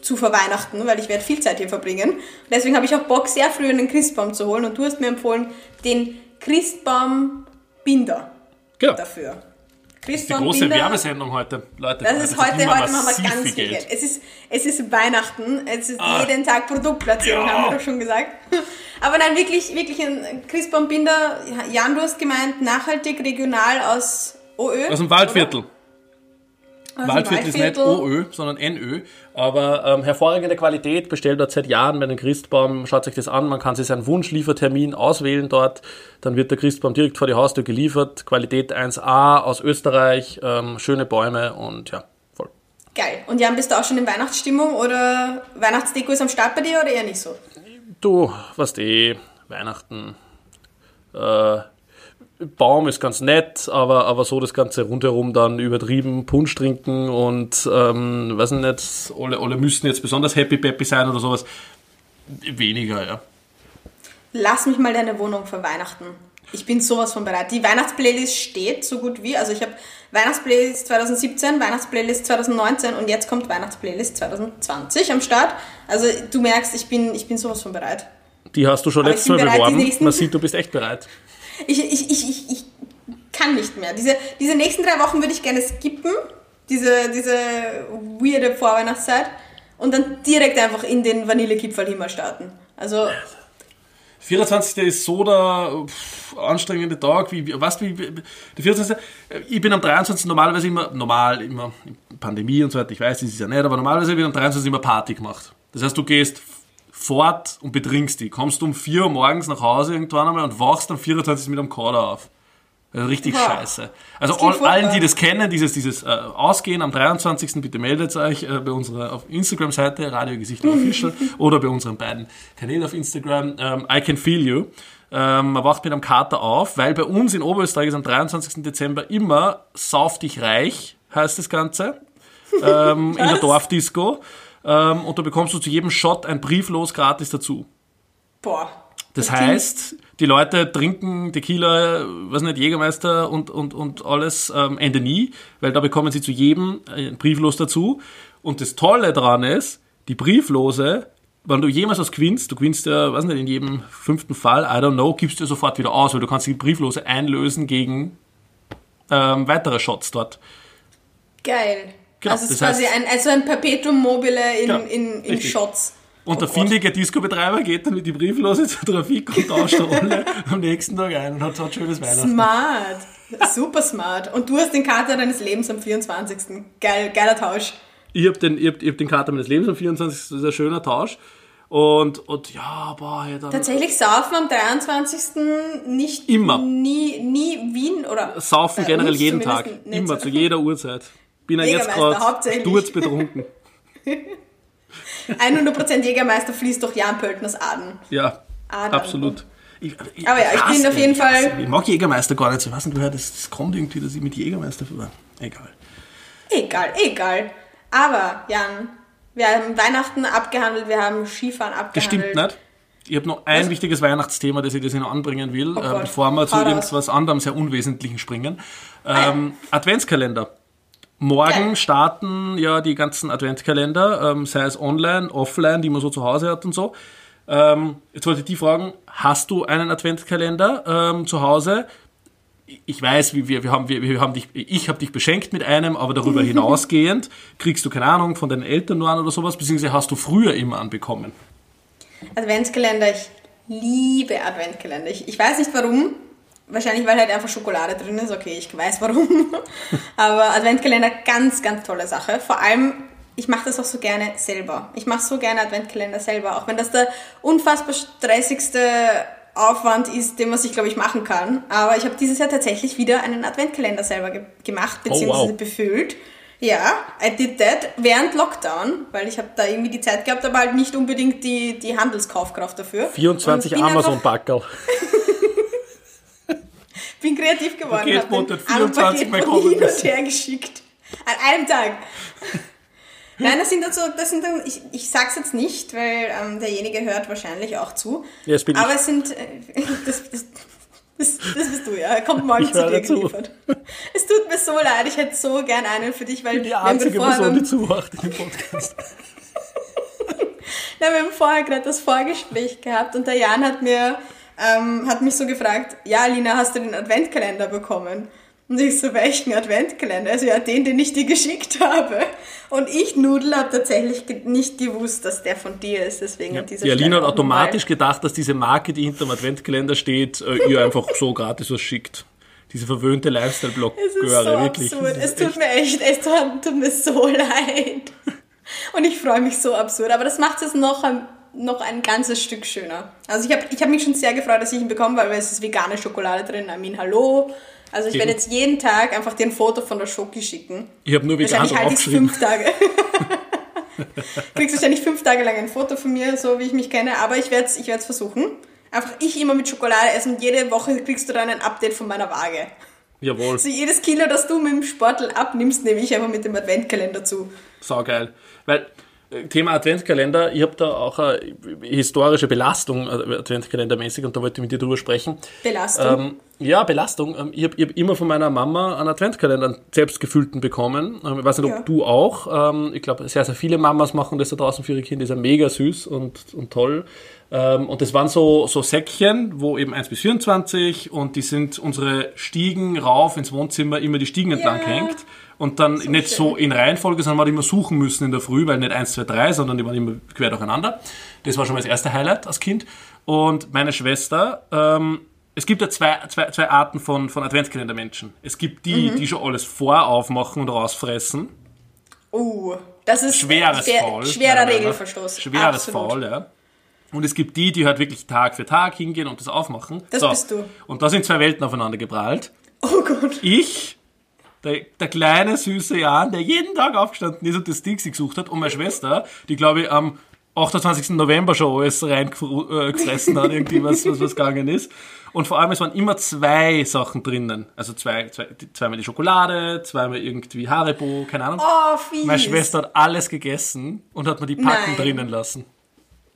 zu- verweihnachten, weil ich werde viel Zeit hier verbringen. Und deswegen habe ich auch Bock, sehr früh einen Christbaum zu holen. Und du hast mir empfohlen, den Christbaumbinder Genau. dafür. Die große Werbesendung heute, Leute. Das ist wird heute, heute machen wir ganz viel Geld. Es ist, es ist Weihnachten, es ist Ah. jeden Tag Produktplatzierung, Ja. haben wir doch schon gesagt. Aber nein, wirklich, wirklich ein Christbaumbinder. Jan, du hast gemeint, nachhaltig, regional aus OÖ. Aus dem Waldviertel. Also Waldviertel ist nicht. OÖ, sondern NÖ. Aber ähm, hervorragende Qualität, bestellt dort seit Jahren bei den Christbaum. Schaut euch das an, man kann sich seinen Wunschliefertermin auswählen dort. Dann wird der Christbaum direkt vor die Haustür geliefert. Qualität 1A aus Österreich, ähm, schöne Bäume und ja, voll. Geil. Und Jan, bist du auch schon in Weihnachtsstimmung oder Weihnachtsdeko ist am Start bei dir oder eher nicht so? Du, was eh, Weihnachten. Äh, Baum ist ganz nett, aber, aber so das Ganze rundherum dann übertrieben Punsch trinken und ähm, weiß nicht, alle, alle müssen jetzt besonders happy peppy sein oder sowas. Weniger, ja. Lass mich mal deine Wohnung für Weihnachten. Ich bin sowas von bereit. Die Weihnachtsplaylist steht so gut wie. Also ich habe Weihnachtsplaylist 2017, Weihnachtsplaylist 2019 und jetzt kommt Weihnachtsplaylist 2020 am Start. Also du merkst, ich bin, ich bin sowas von bereit. Die hast du schon letztes Mal beworben. Man sieht, du bist echt bereit. Ich, ich, ich, ich, ich kann nicht mehr. Diese, diese nächsten drei Wochen würde ich gerne skippen. Diese, diese weirde Vorweihnachtszeit. Und dann direkt einfach in den Vanillekipferl-Himmel starten. Also, 24. ist so der pff, anstrengende Tag, wie, du, wie, der 24. Ich bin am 23. normalerweise immer, normal, immer, Pandemie und so weiter, ich weiß, das ist ja nicht, aber normalerweise wird am 23. immer Party gemacht. Das heißt, du gehst fort und betrinkst die, kommst um 4 Uhr morgens nach Hause irgendwann einmal und wachst am 24. mit einem Kader auf. Also richtig Ja. scheiße. Also all, allen, die das kennen, dieses, dieses äh, Ausgehen am 23. bitte meldet euch äh, bei unserer auf Instagram-Seite, Radio Gesichter Official, oder bei unseren beiden Kanälen auf Instagram, ähm, I Can Feel You. Ähm, man wacht mit einem Kater auf, weil bei uns in Oberösterreich ist am 23. Dezember immer Sauf dich reich, heißt das Ganze, ähm, in der Dorfdisco. Ähm, und da bekommst du zu jedem Shot ein Brieflos gratis dazu. boah. Das klingt- heißt, die Leute trinken Tequila, was nicht, Jägermeister und, und, und alles ähm, Ende nie, weil da bekommen sie zu jedem ein Brieflos dazu. Und das Tolle daran ist, die Brieflose, wenn du jemals was gewinnst, du gewinnst ja, weiß nicht, in jedem fünften Fall, I don't know, gibst du sofort wieder aus, weil du kannst die Brieflose einlösen gegen ähm, weitere Shots dort. Geil. Genau, also es ist quasi heißt- ein, also ein Perpetuum mobile in, Genau, in, in. Shots. Und Oh der Gott. findige Disco-Betreiber geht dann mit die Brieflose zur Trafik und tauscht alle am nächsten Tag ein und hat so ein schönes Weihnachten. Smart. Super smart. Und du hast den Kater deines Lebens am 24. Geil, geiler Tausch. Ich hab den, ich hab, ich hab den Kater meines Lebens am 24. Das ist ein schöner Tausch. Und, und ja, boah, ja, dann Tatsächlich saufen am 23. nicht Immer. nie, nie Wien oder saufen bei generell jeden Tag. Immer, zu jeder Uhrzeit. Bin ja jetzt gerade sturzbetrunken. 100% Jägermeister fließt durch Jan Pöltners Aden. Ja, Adern. absolut. Ich, ich, Aber ja, ich bin auf jeden Fall-. Ich mag Jägermeister gar nicht. Ich weiß nicht, woher das, das kommt irgendwie, dass ich mit Jägermeister ver... Egal. Egal, egal. Aber, Jan, wir haben Weihnachten abgehandelt, wir haben Skifahren abgehandelt. Das stimmt nicht. Ich habe noch ein Was? wichtiges Weihnachtsthema, das ich das noch anbringen will, äh, Gott. bevor wir zu irgendwas anderem sehr Unwesentlichen springen. Ähm, Adventskalender. Morgen Geil. starten ja die ganzen Adventskalender, ähm, sei es online, offline, die man so zu Hause hat und so. Ähm, jetzt wollte ich die fragen, hast du einen Adventskalender ähm, zu Hause? Ich weiß, wie wir, wir haben, wir, wir haben dich, ich habe dich beschenkt mit einem, aber darüber hinausgehend kriegst du keine Ahnung von deinen Eltern nur an oder sowas, beziehungsweise hast du früher immer anbekommen. Adventskalender, ich liebe Adventskalender. Ich, ich weiß nicht warum. Wahrscheinlich, weil halt einfach Schokolade drin ist. Okay, ich weiß warum. Aber Adventskalender, ganz, ganz tolle Sache. Vor allem, ich mache das auch so gerne selber. Ich mache so gerne Adventskalender selber. Auch wenn das der unfassbar stressigste Aufwand ist, den man sich, glaube ich, machen kann. Aber ich habe dieses Jahr tatsächlich wieder einen Adventskalender selber ge gemacht, beziehungsweise wow. befüllt. Ja, I did that während Lockdown, weil ich habe da irgendwie die Zeit gehabt, aber halt nicht unbedingt die, die Handelskaufkraft dafür. 24 Und bin einfach- Amazon-Packerl. bin kreativ geworden. Paketbote hat 24 Paket Mal von kommen hin und her geschickt. An einem Tag. Nein, das sind dann so, das sind dann, ich, ich sag's jetzt nicht, weil ähm, derjenige hört wahrscheinlich auch zu. Ja, das bin ich. Aber es sind, äh, das, das, das, das bist du, ja. Er kommt morgen Ich zu dir dazu. geliefert. Es tut mir so leid, ich hätte so gern einen für dich, weil Die wir haben einzige Person, die zuhört in dem Podcast. Na, wir haben vorher gerade das Vorgespräch gehabt und der Jan hat mir ähm, hat mich so gefragt, ja Lina, hast du den Adventkalender bekommen? Und ich so, welchen Adventkalender? Also ja, den, den ich dir geschickt habe. Und ich, Nudel, habe tatsächlich nicht gewusst, dass der von dir ist. Deswegen an dieser Die Alina hat automatisch gedacht, dass diese Marke, die hinterm Adventkalender steht, äh, ihr einfach so gratis was schickt. diese verwöhnte Es ist Lifestyle-Blog-Göre, so wirklich. absurd. Es tut echt- mir echt, es tut, tut mir so leid. Und ich freue mich so absurd. Aber das macht es noch ein, noch ein ganzes Stück schöner. Also ich habe ich hab mich schon sehr gefreut, dass ich ihn bekomme, weil es ist vegane Schokolade drin. I mean, hallo. Also ich werde jetzt jeden Tag einfach dir ein Foto von der Schoki schicken. Ich habe nur vegan Wahrscheinlich halte ich fünf Tage. Kriegst wahrscheinlich fünf Tage lang ein Foto von mir, so wie ich mich kenne, aber ich werde es ich werd's versuchen. Einfach ich immer mit Schokolade essen und jede Woche kriegst du dann ein Update von meiner Waage. Jawohl, Also jedes Kilo, das du mit dem Sportel abnimmst, nehme ich einfach mit dem Adventkalender zu. saugeil. Weil, Thema Adventkalender, ich habe da auch eine historische Belastung, äh, Adventkalendermäßig, und da wollte ich mit dir drüber sprechen. Belastung. Ähm, ja, Belastung. Ähm, Ich habe hab immer von meiner Mama einen Adventkalender, einen selbstgefüllten bekommen. Ähm, Ich weiß nicht, ob Ja. du auch. Ähm, Ich glaube, sehr, sehr viele Mamas machen das da draußen für ihre Kinder. Das ist ja mega süß und, und toll. Und das waren so, so Säckchen, wo eben 1 bis 24 und die sind unsere Stiegen rauf ins Wohnzimmer immer die Stiegen entlang Ja. hängt. Und dann nicht schön. so in Reihenfolge, sondern man hat immer suchen müssen in der Früh, weil nicht 1, 2, 3, sondern die waren immer quer durcheinander. Das war schon mal das erste Highlight als Kind. Und meine Schwester, ähm, es gibt ja zwei, zwei, zwei Arten von, von Adventskalendermenschen. Es gibt die, Mhm. die schon alles voraufmachen und rausfressen. Uh, das ist Schweres schwer- Faul. Schwerer. Regelverstoß. Schweres Absolut. Faul, ja. Und es gibt die, die halt wirklich Tag für Tag hingehen und das aufmachen. Das bist du. Und da sind zwei Welten aufeinander geprallt. Oh Gott. Ich, der, der kleine, süße Jan, der jeden Tag aufgestanden ist und das sich gesucht hat, und meine Schwester, die, glaube ich, am 28. November schon alles reingefressen hat, irgendwie was, was, was gegangen ist. Und vor allem, es waren immer zwei Sachen drinnen. Also zwei, zwei, die- zweimal die Schokolade, zweimal irgendwie Haribo, keine Ahnung. Oh, fies. Meine Schwester hat alles gegessen und hat mir die Packen Nein. drinnen lassen.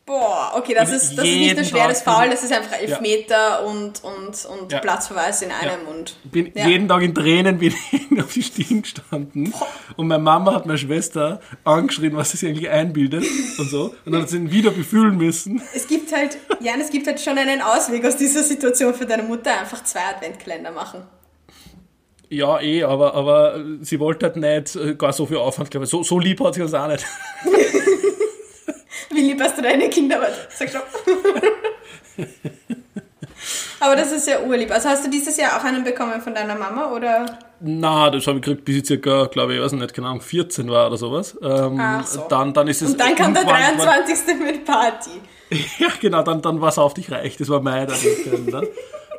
Boah, okay, das Und ist, das ist nicht nur schweres Tag- Foul, das ist einfach Elfmeter und, und, und Ja. Platzverweis in einem. Ja. Und, Bin Ja. jeden Tag in Tränen bin ich auf die Stiegen gestanden. Und meine Mama hat meine Schwester angeschrien, was sie sich eigentlich einbildet und so. Und dann hat sie ihn wieder befühlen müssen. Es gibt halt, Jan, es gibt halt schon einen Ausweg aus dieser Situation für deine Mutter, einfach zwei Adventkalender machen. Ja, eh, aber, aber sie wollte halt nicht äh, gar so viel Aufwand, glaube ich. So, so lieb hat sie uns auch nicht. Wie lieb hast du deine Kinder? Sag schon. Aber das ist ja urlieb. Also hast du dieses Jahr auch einen bekommen von deiner Mama oder? Na, das habe ich gekriegt, bis ich circa, glaube ich, weiß nicht, keine Ahnung, 14 war oder sowas. Ähm, Ach so. dann, dann ist es. Und dann kam der irgendwann- 23. mit Party. Ja, genau, dann, dann war es auf dich reich. Das war mein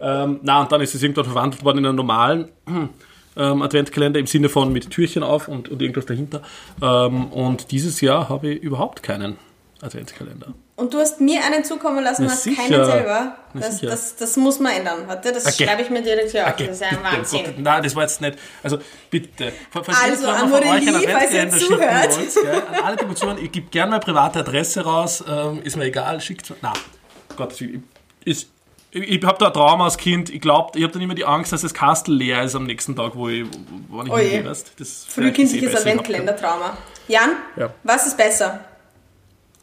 ähm, na, und dann ist es irgendwann verwandelt worden in einen normalen ähm, Adventkalender im Sinne von mit Türchen auf und, und irgendwas dahinter. Ähm, und dieses Jahr habe ich überhaupt keinen Adventskalender. Und du hast mir einen zukommen lassen, Na hast sicher. keinen selber. Das, das, das muss man ändern. Warte, das Okay. schreibe ich mir direkt hier auf. Okay, Das ist ein bitte, um Wahnsinn. Gott, nein, das war jetzt nicht. Also bitte. Falls Also, an Aurelie, falls ihr zuhört. wollt, gell, an alle, die mir zuhören, ich gebe gerne meine private Adresse raus, ähm, ist mir egal, schickt. Nein, Gott, ich, ich, ich habe da ein Trauma als Kind. Ich glaube, ich habe dann immer die Angst, dass das Kastel leer ist am nächsten Tag, wo ich, wo ich Oh hingehe, eh Frühkindliches hab Adventkalender-Trauma. Jan, Ja. was ist besser?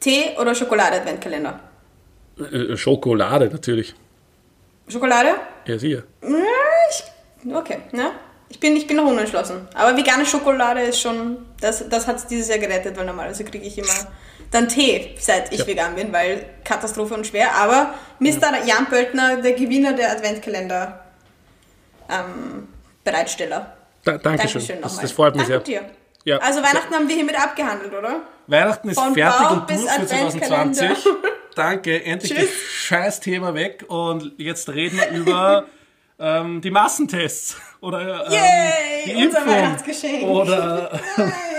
Tee oder Schokolade-Adventkalender? keinen. Äh, Schokolade natürlich. Schokolade? Ja, sicher. Okay, ne? Ich bin, ich bin noch unentschlossen. Aber vegane Schokolade ist schon, das, das hat es dieses Jahr gerettet, weil normalerweise kriege ich immer dann Tee, seit ich Ja. vegan bin, weil Katastrophe und schwer. Aber Mr. Jan Pöltner, der Gewinner der Adventkalender ähm, Bereitsteller. Da, Dankeschön. Dankeschön Das, das freut mich Danke sehr. dir. Ja. Also Weihnachten haben wir hiermit abgehandelt, oder? Weihnachten ist Von fertig Bauch und bis durch für Adventkalender. 2020. Danke, endlich das scheiß Thema weg und jetzt reden wir über ähm, die Massentests oder ähm, Yay, die unser Impfung Weihnachtsgeschenk. oder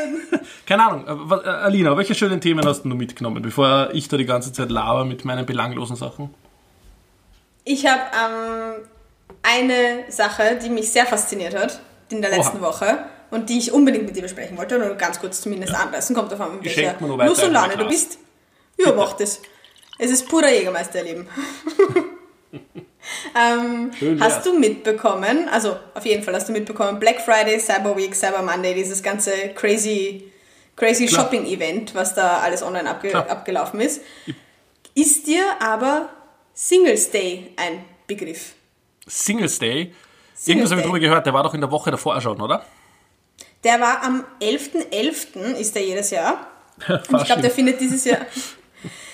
keine Ahnung. äh, äh, Alina, welche schönen Themen hast du mitgenommen, bevor ich da die ganze Zeit laber mit meinen belanglosen Sachen? Ich habe ähm, eine Sache, die mich sehr fasziniert hat in der Oha. letzten Woche und die ich unbedingt mit dir besprechen wollte, oder ganz kurz zumindest anreißen, kommt Ich welcher nur Lust und Laune du bist. Ja, mach das. Es ist purer Jägermeister, ihr Lieben. ähm, Schön hast du mitbekommen, also auf jeden Fall hast du mitbekommen, Black Friday, Cyber Week, Cyber Monday, dieses ganze crazy, crazy. Shopping-Event, was da alles online abge Klar. abgelaufen ist. Ist dir aber Singles Day ein Begriff? Singles Day. Singles Irgendwas habe ich Day. drüber gehört, der war doch in der Woche davor schon, oder? Der war am 11.11. ist der jedes Jahr. Und ich glaube, der findet dieses Jahr.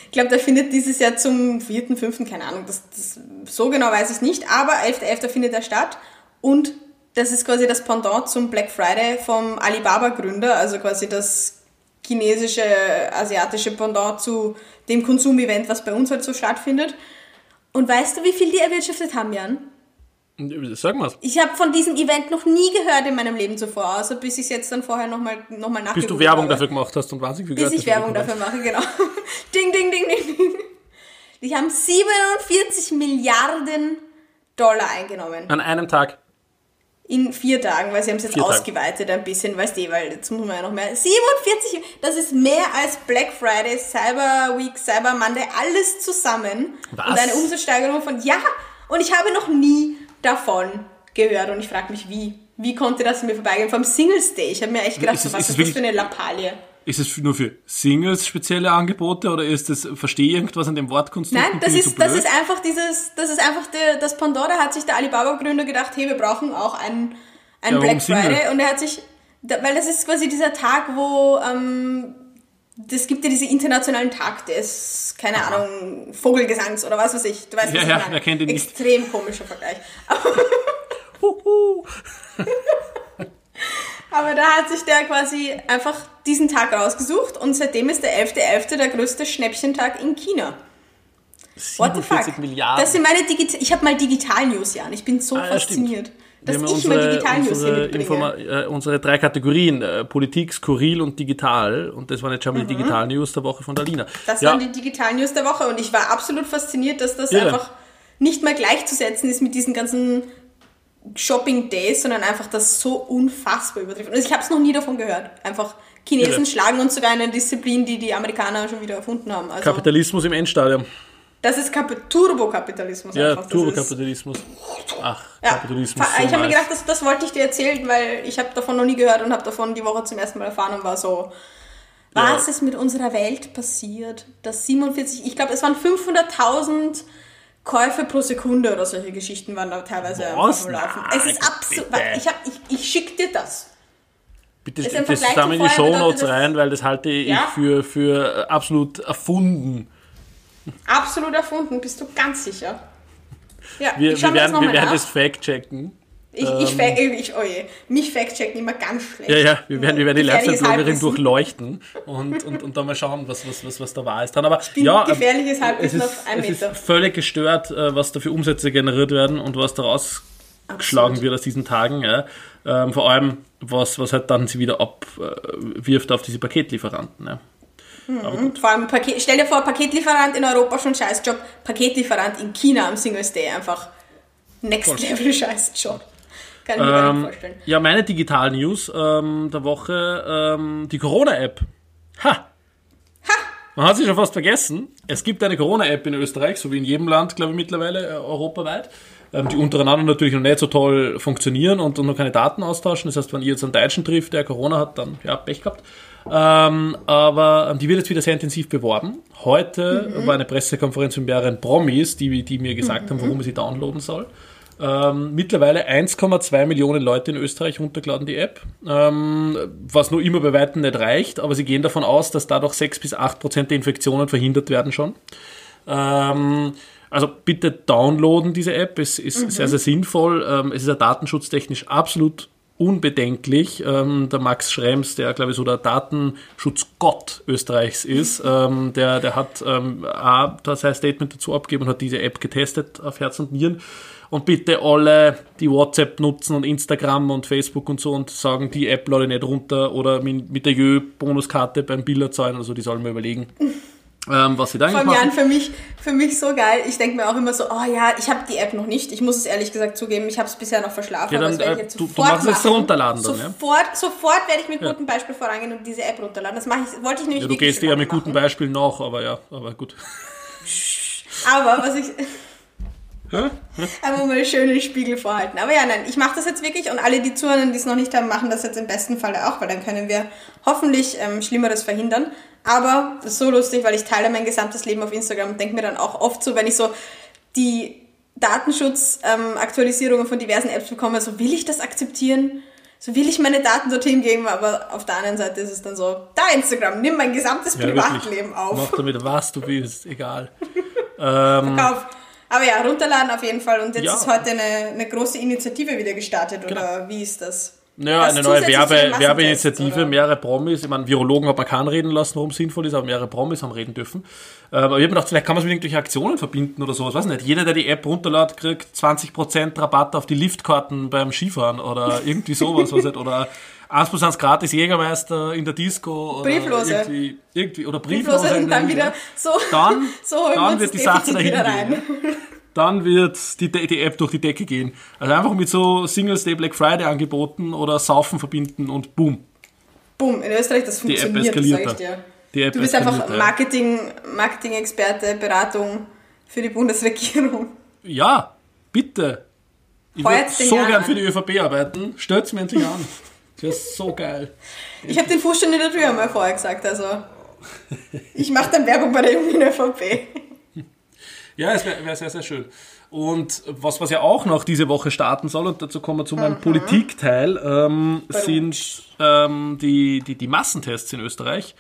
Ich glaube, der findet dieses Jahr zum 4., 5., keine Ahnung, das, das, so genau weiß ich nicht, aber 11.11. findet er statt. Und das ist quasi das Pendant zum Black Friday vom Alibaba-Gründer, also quasi das chinesische, asiatische Pendant zu dem Konsumevent, was bei uns halt so stattfindet. Und weißt du, wie viel die erwirtschaftet haben, Jan? Sag mal's. Ich habe von diesem Event noch nie gehört in meinem Leben zuvor, außer bis ich es jetzt dann vorher nochmal noch mal Bis du Werbung dafür gemacht hast und wahnsinnig viel Bis ich Werbung dafür mache, genau. ding, ding, ding, ding, ding. Die haben 47 Milliarden Dollar eingenommen. An einem Tag. In vier Tagen, weil sie haben es jetzt Vier Tage. ausgeweitet ein bisschen, weißt du, weil jetzt muss man ja noch mehr. 47, das ist mehr als Black Friday, Cyber Week, Cyber Monday, alles zusammen. Was? Und eine Umsatzsteigerung von, ja, und ich habe noch nie davon gehört und ich frage mich, wie. Wie konnte das mir vorbeigehen? Vom Singles Day. Ich habe mir echt gedacht, Ist es- was ist ist, das für eine Lappalie? Ist es nur für Singles spezielle Angebote oder ist es, verstehe irgendwas an dem Wortkonstrukt? Nein, das ist, das ist einfach dieses, das ist einfach der, das da hat sich der Alibaba-Gründer gedacht, hey, wir brauchen auch einen, einen Ja, Black? Friday und er hat sich, weil das ist quasi dieser Tag, wo, ähm, das gibt ja diese internationalen Tag des, keine Ahnung, Vogelgesangs oder was weiß ich. Du weißt, Ja, was ja, ich meine. kennt ihn nicht? Extrem komischer Vergleich. Aber da hat sich der quasi einfach diesen Tag rausgesucht und seitdem ist der 11.11. der größte Schnäppchentag in China. What the 47 fuck? Milliarden. Das sind meine Digita ich habe mal Digital-News, Jan. Ich bin so Ah, ja, stimmt. Dass ich mal unsere, Digital-News hier unsere, mitbringe. Informa äh, unsere drei Kategorien, äh, Politik, Skurril und Digital. Und das waren jetzt schon Mhm. mal die Digital-News der Woche von der Lina. Das ja, waren die Digital-News der Woche und ich war absolut fasziniert, dass das Irre. einfach nicht mehr gleichzusetzen ist mit diesen ganzen Shopping-Days, sondern einfach das so unfassbar übertrifft. Also ich habe es noch nie davon gehört. Einfach Chinesen Irre. schlagen uns sogar eine Disziplin, die die Amerikaner schon wieder erfunden haben. Also Kapitalismus im Endstadium. Das ist Kap Turbokapitalismus Ja. Das Turbokapitalismus. Ach, Ja, Kapitalismus. so ich habe mir gedacht, das, das wollte ich dir erzählen, weil ich habe davon noch nie gehört und habe davon die Woche zum ersten Mal erfahren und war so, was Ja. ist mit unserer Welt passiert? Dass 47, ich glaube, es waren 500.000 Käufe pro Sekunde oder solche Geschichten waren da teilweise Was? am Laufen. Es ist absolut, ich, hab, ich, ich schick dir das. Bitte das Vergleich zusammen in die Shownotes bedeutet das- rein, weil das halte ich Ja. für, für absolut erfunden. Absolut erfunden, bist du ganz sicher? Ja, Wir, ich wir werden, wir werden das fact-checken. Ich, ich, fact- ich, oh je, mich fact-checken immer ganz schlecht. Ja, ja, wir werden, wir werden die Halbwissen. durchleuchten und, und, und dann mal schauen, was, was, was, was da wahr ist dran. Aber bin ja, ähm, gefährliches es Halbwissen ist, auf einen es ist Meter. völlig gestört, äh, was da für Umsätze generiert werden und was daraus geschlagen wird aus diesen Tagen. Ja. Ähm, vor allem, was, was halt dann sie wieder abwirft auf diese Paketlieferanten. Ja. Aber gut. Vor allem, Paket, stell dir vor, Paketlieferant in Europa schon Scheißjob, Paketlieferant in China am Singles Day einfach Next Level Scheißjob. Kann ich mir gar nicht Ähm, vorstellen. ja, meine Digital-News ähm, der Woche, ähm, die Corona-App. Ha! Ha! Man hat sich schon fast vergessen. Es gibt eine Corona-App in Österreich, so wie in jedem Land, glaube ich, mittlerweile äh, europaweit, ähm, die untereinander natürlich noch nicht so toll funktionieren und, und noch keine Daten austauschen. Das heißt, wenn ihr jetzt einen Deutschen trifft, der Corona hat, dann ja, Pech gehabt. Ähm, aber ähm, die wird jetzt wieder sehr intensiv beworben. Heute war eine Pressekonferenz mit mehreren Promis, die, die mir gesagt haben, warum ich sie downloaden soll. Ähm, mittlerweile 1,2 Millionen Leute in Österreich runtergeladen die App, ähm, was nur immer bei Weitem nicht reicht, aber sie gehen davon aus, dass dadurch 6 bis 8 Prozent der Infektionen verhindert werden schon. Ähm, also bitte downloaden diese App, es ist sehr, sehr sinnvoll. Ähm, es ist ja datenschutztechnisch absolut unbedenklich. Ähm, der Max Schrems, der glaube ich so der Datenschutzgott Österreichs ist, ähm, der, der hat ähm, auch da sein Statement dazu abgegeben und hat diese App getestet auf Herz und Nieren. Und bitte alle, die WhatsApp nutzen und Instagram und Facebook und so und sagen, die App lade ich nicht runter oder mit, der Jö-Bonuskarte beim Bilder zahlen oder die sollen mir überlegen, ähm, was sie da Von Jan, für mich, für mich so geil. Ich denke mir auch immer so, oh ja, ich habe die App noch nicht. Ich muss es ehrlich gesagt zugeben, ich habe es bisher noch verschlafen. Ja, aber dann, äh, du- du sofort machst machen. runterladen dann, ja? Sofort, sofort werde ich mit gutem Beispiel vorangehen und diese App runterladen. Das mache ich, wollte ich nämlich Ja, du gehst ja mit gutem. Beispiel nach, aber ja, aber gut. Aber was ich. Einfach mal schön den Spiegel vorhalten. Aber ja, nein, ich mache das jetzt wirklich und alle, die zuhören, die es noch nicht haben, machen das jetzt im besten Falle auch, weil dann können wir hoffentlich ähm, Schlimmeres verhindern. Aber das ist so lustig, weil ich teile mein gesamtes Leben auf Instagram und denke mir dann auch oft so, wenn ich so die Datenschutz-Aktualisierungen von diversen Apps bekomme, so will ich das akzeptieren? So will ich meine Daten dorthin geben, aber auf der anderen Seite ist es dann so, da Instagram, nimm mein gesamtes Ja, Privatleben wirklich. auf. Mach damit, was du willst, egal. ähm, Verkauf, Aber ja, runterladen auf jeden Fall. Und jetzt Ja. ist heute eine, eine große Initiative wieder gestartet, oder wie ist das? Naja, eine neue Werbe, Werbeinitiative, mehrere Promis. Ich meine, Virologen hat man keinen reden lassen, warum es sinnvoll ist, aber mehrere Promis haben reden dürfen. Ähm, aber ich habe mir gedacht, vielleicht kann man es mit irgendwelchen Aktionen verbinden oder sowas. Weiß nicht. Jeder, der die App runterlädt, kriegt 20% Rabatt auf die Liftkarten beim Skifahren oder irgendwie sowas. was nicht. Oder 1 plus 1 gratis Jägermeister in der Disco. Oder Brieflose. Irgendwie, irgendwie, oder Brieflose. Brieflose und dann wieder so, Dann, so dann wird die Sache dahin wieder gehen. Dann wird die, die App durch die Decke gehen. Also einfach mit so Singles Day Black Friday Angeboten oder Saufen verbinden und boom. Boom, in Österreich, das Die App funktioniert, sag eskaliert ich dir. Die App Du bist eskaliert einfach. Marketing, Marketing-Experte, Beratung für die Bundesregierung. Ja, bitte. Ich würde so gern an. für die ÖVP arbeiten. Stellt's mir endlich an. Das wäre so geil. Ich habe den Fuß schon in der Tür einmal vorher gesagt, also ich mache dann Werbung bei der jungen ÖVP. Ja, es wäre wär sehr, sehr schön. Und was, was ja auch noch diese Woche starten soll, und dazu kommen wir zu Mhm. meinem Politikteil, ähm, sind ähm, die, die, die Massentests in Österreich,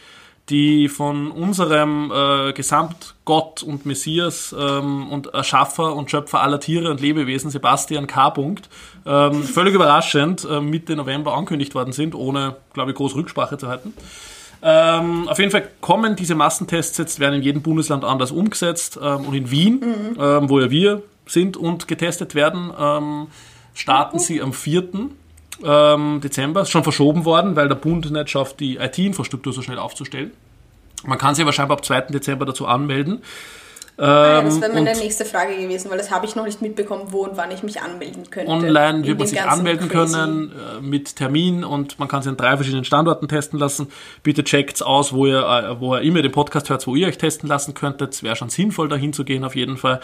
die von unserem äh, Gesamtgott und Messias ähm, und Erschaffer und Schöpfer aller Tiere und Lebewesen, Sebastian K. Punkt, ähm, völlig überraschend äh, Mitte November angekündigt worden sind, ohne, glaube ich, groß Rücksprache zu halten. Ähm, auf jeden Fall kommen diese Massentests jetzt, werden in jedem Bundesland anders umgesetzt. Ähm, und in Wien, ähm, wo ja wir sind und getestet werden, ähm, starten sie am 4. Ähm, Dezember. Ist schon verschoben worden, weil der Bund nicht schafft, die IT-Infrastruktur so schnell aufzustellen. Man kann sich aber scheinbar ab 2. Dezember dazu anmelden. Ah, das wäre und- meine nächste Frage gewesen, weil das habe ich noch nicht mitbekommen, wo und wann ich mich anmelden könnte. Online In wird man sich anmelden crazy- können äh, mit Termin und man kann sich an drei verschiedenen Standorten testen lassen. Bitte checkt's aus, wo ihr, äh, wo ihr immer den Podcast hört, wo ihr euch testen lassen könntet. Es wäre schon sinnvoll, dahin zu gehen auf jeden Fall.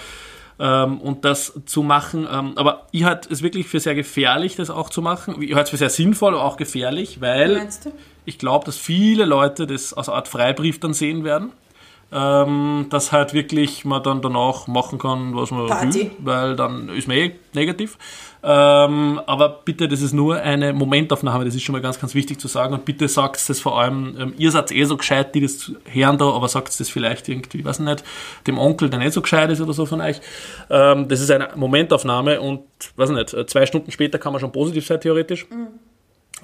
Ähm, und das zu machen. Ähm, aber ich halte es wirklich für sehr gefährlich, das auch zu machen. Ich halte es für sehr sinnvoll, aber auch gefährlich, weil ich glaube, dass viele Leute das als Art Freibrief dann sehen werden. Ähm, dass halt wirklich man dann danach machen kann, was man Party. will, weil dann ist man eh negativ. Ähm, aber bitte, das ist nur eine Momentaufnahme, das ist schon mal ganz, ganz wichtig zu sagen. Und bitte sagt das vor allem, ähm, ihr seid eh so gescheit, die das hören da, aber sagt das vielleicht irgendwie, weiß nicht, dem Onkel, der nicht so gescheit ist oder so von euch. Ähm, das ist eine Momentaufnahme und, weiß nicht, äh, zwei Stunden später kann man schon positiv sein, theoretisch.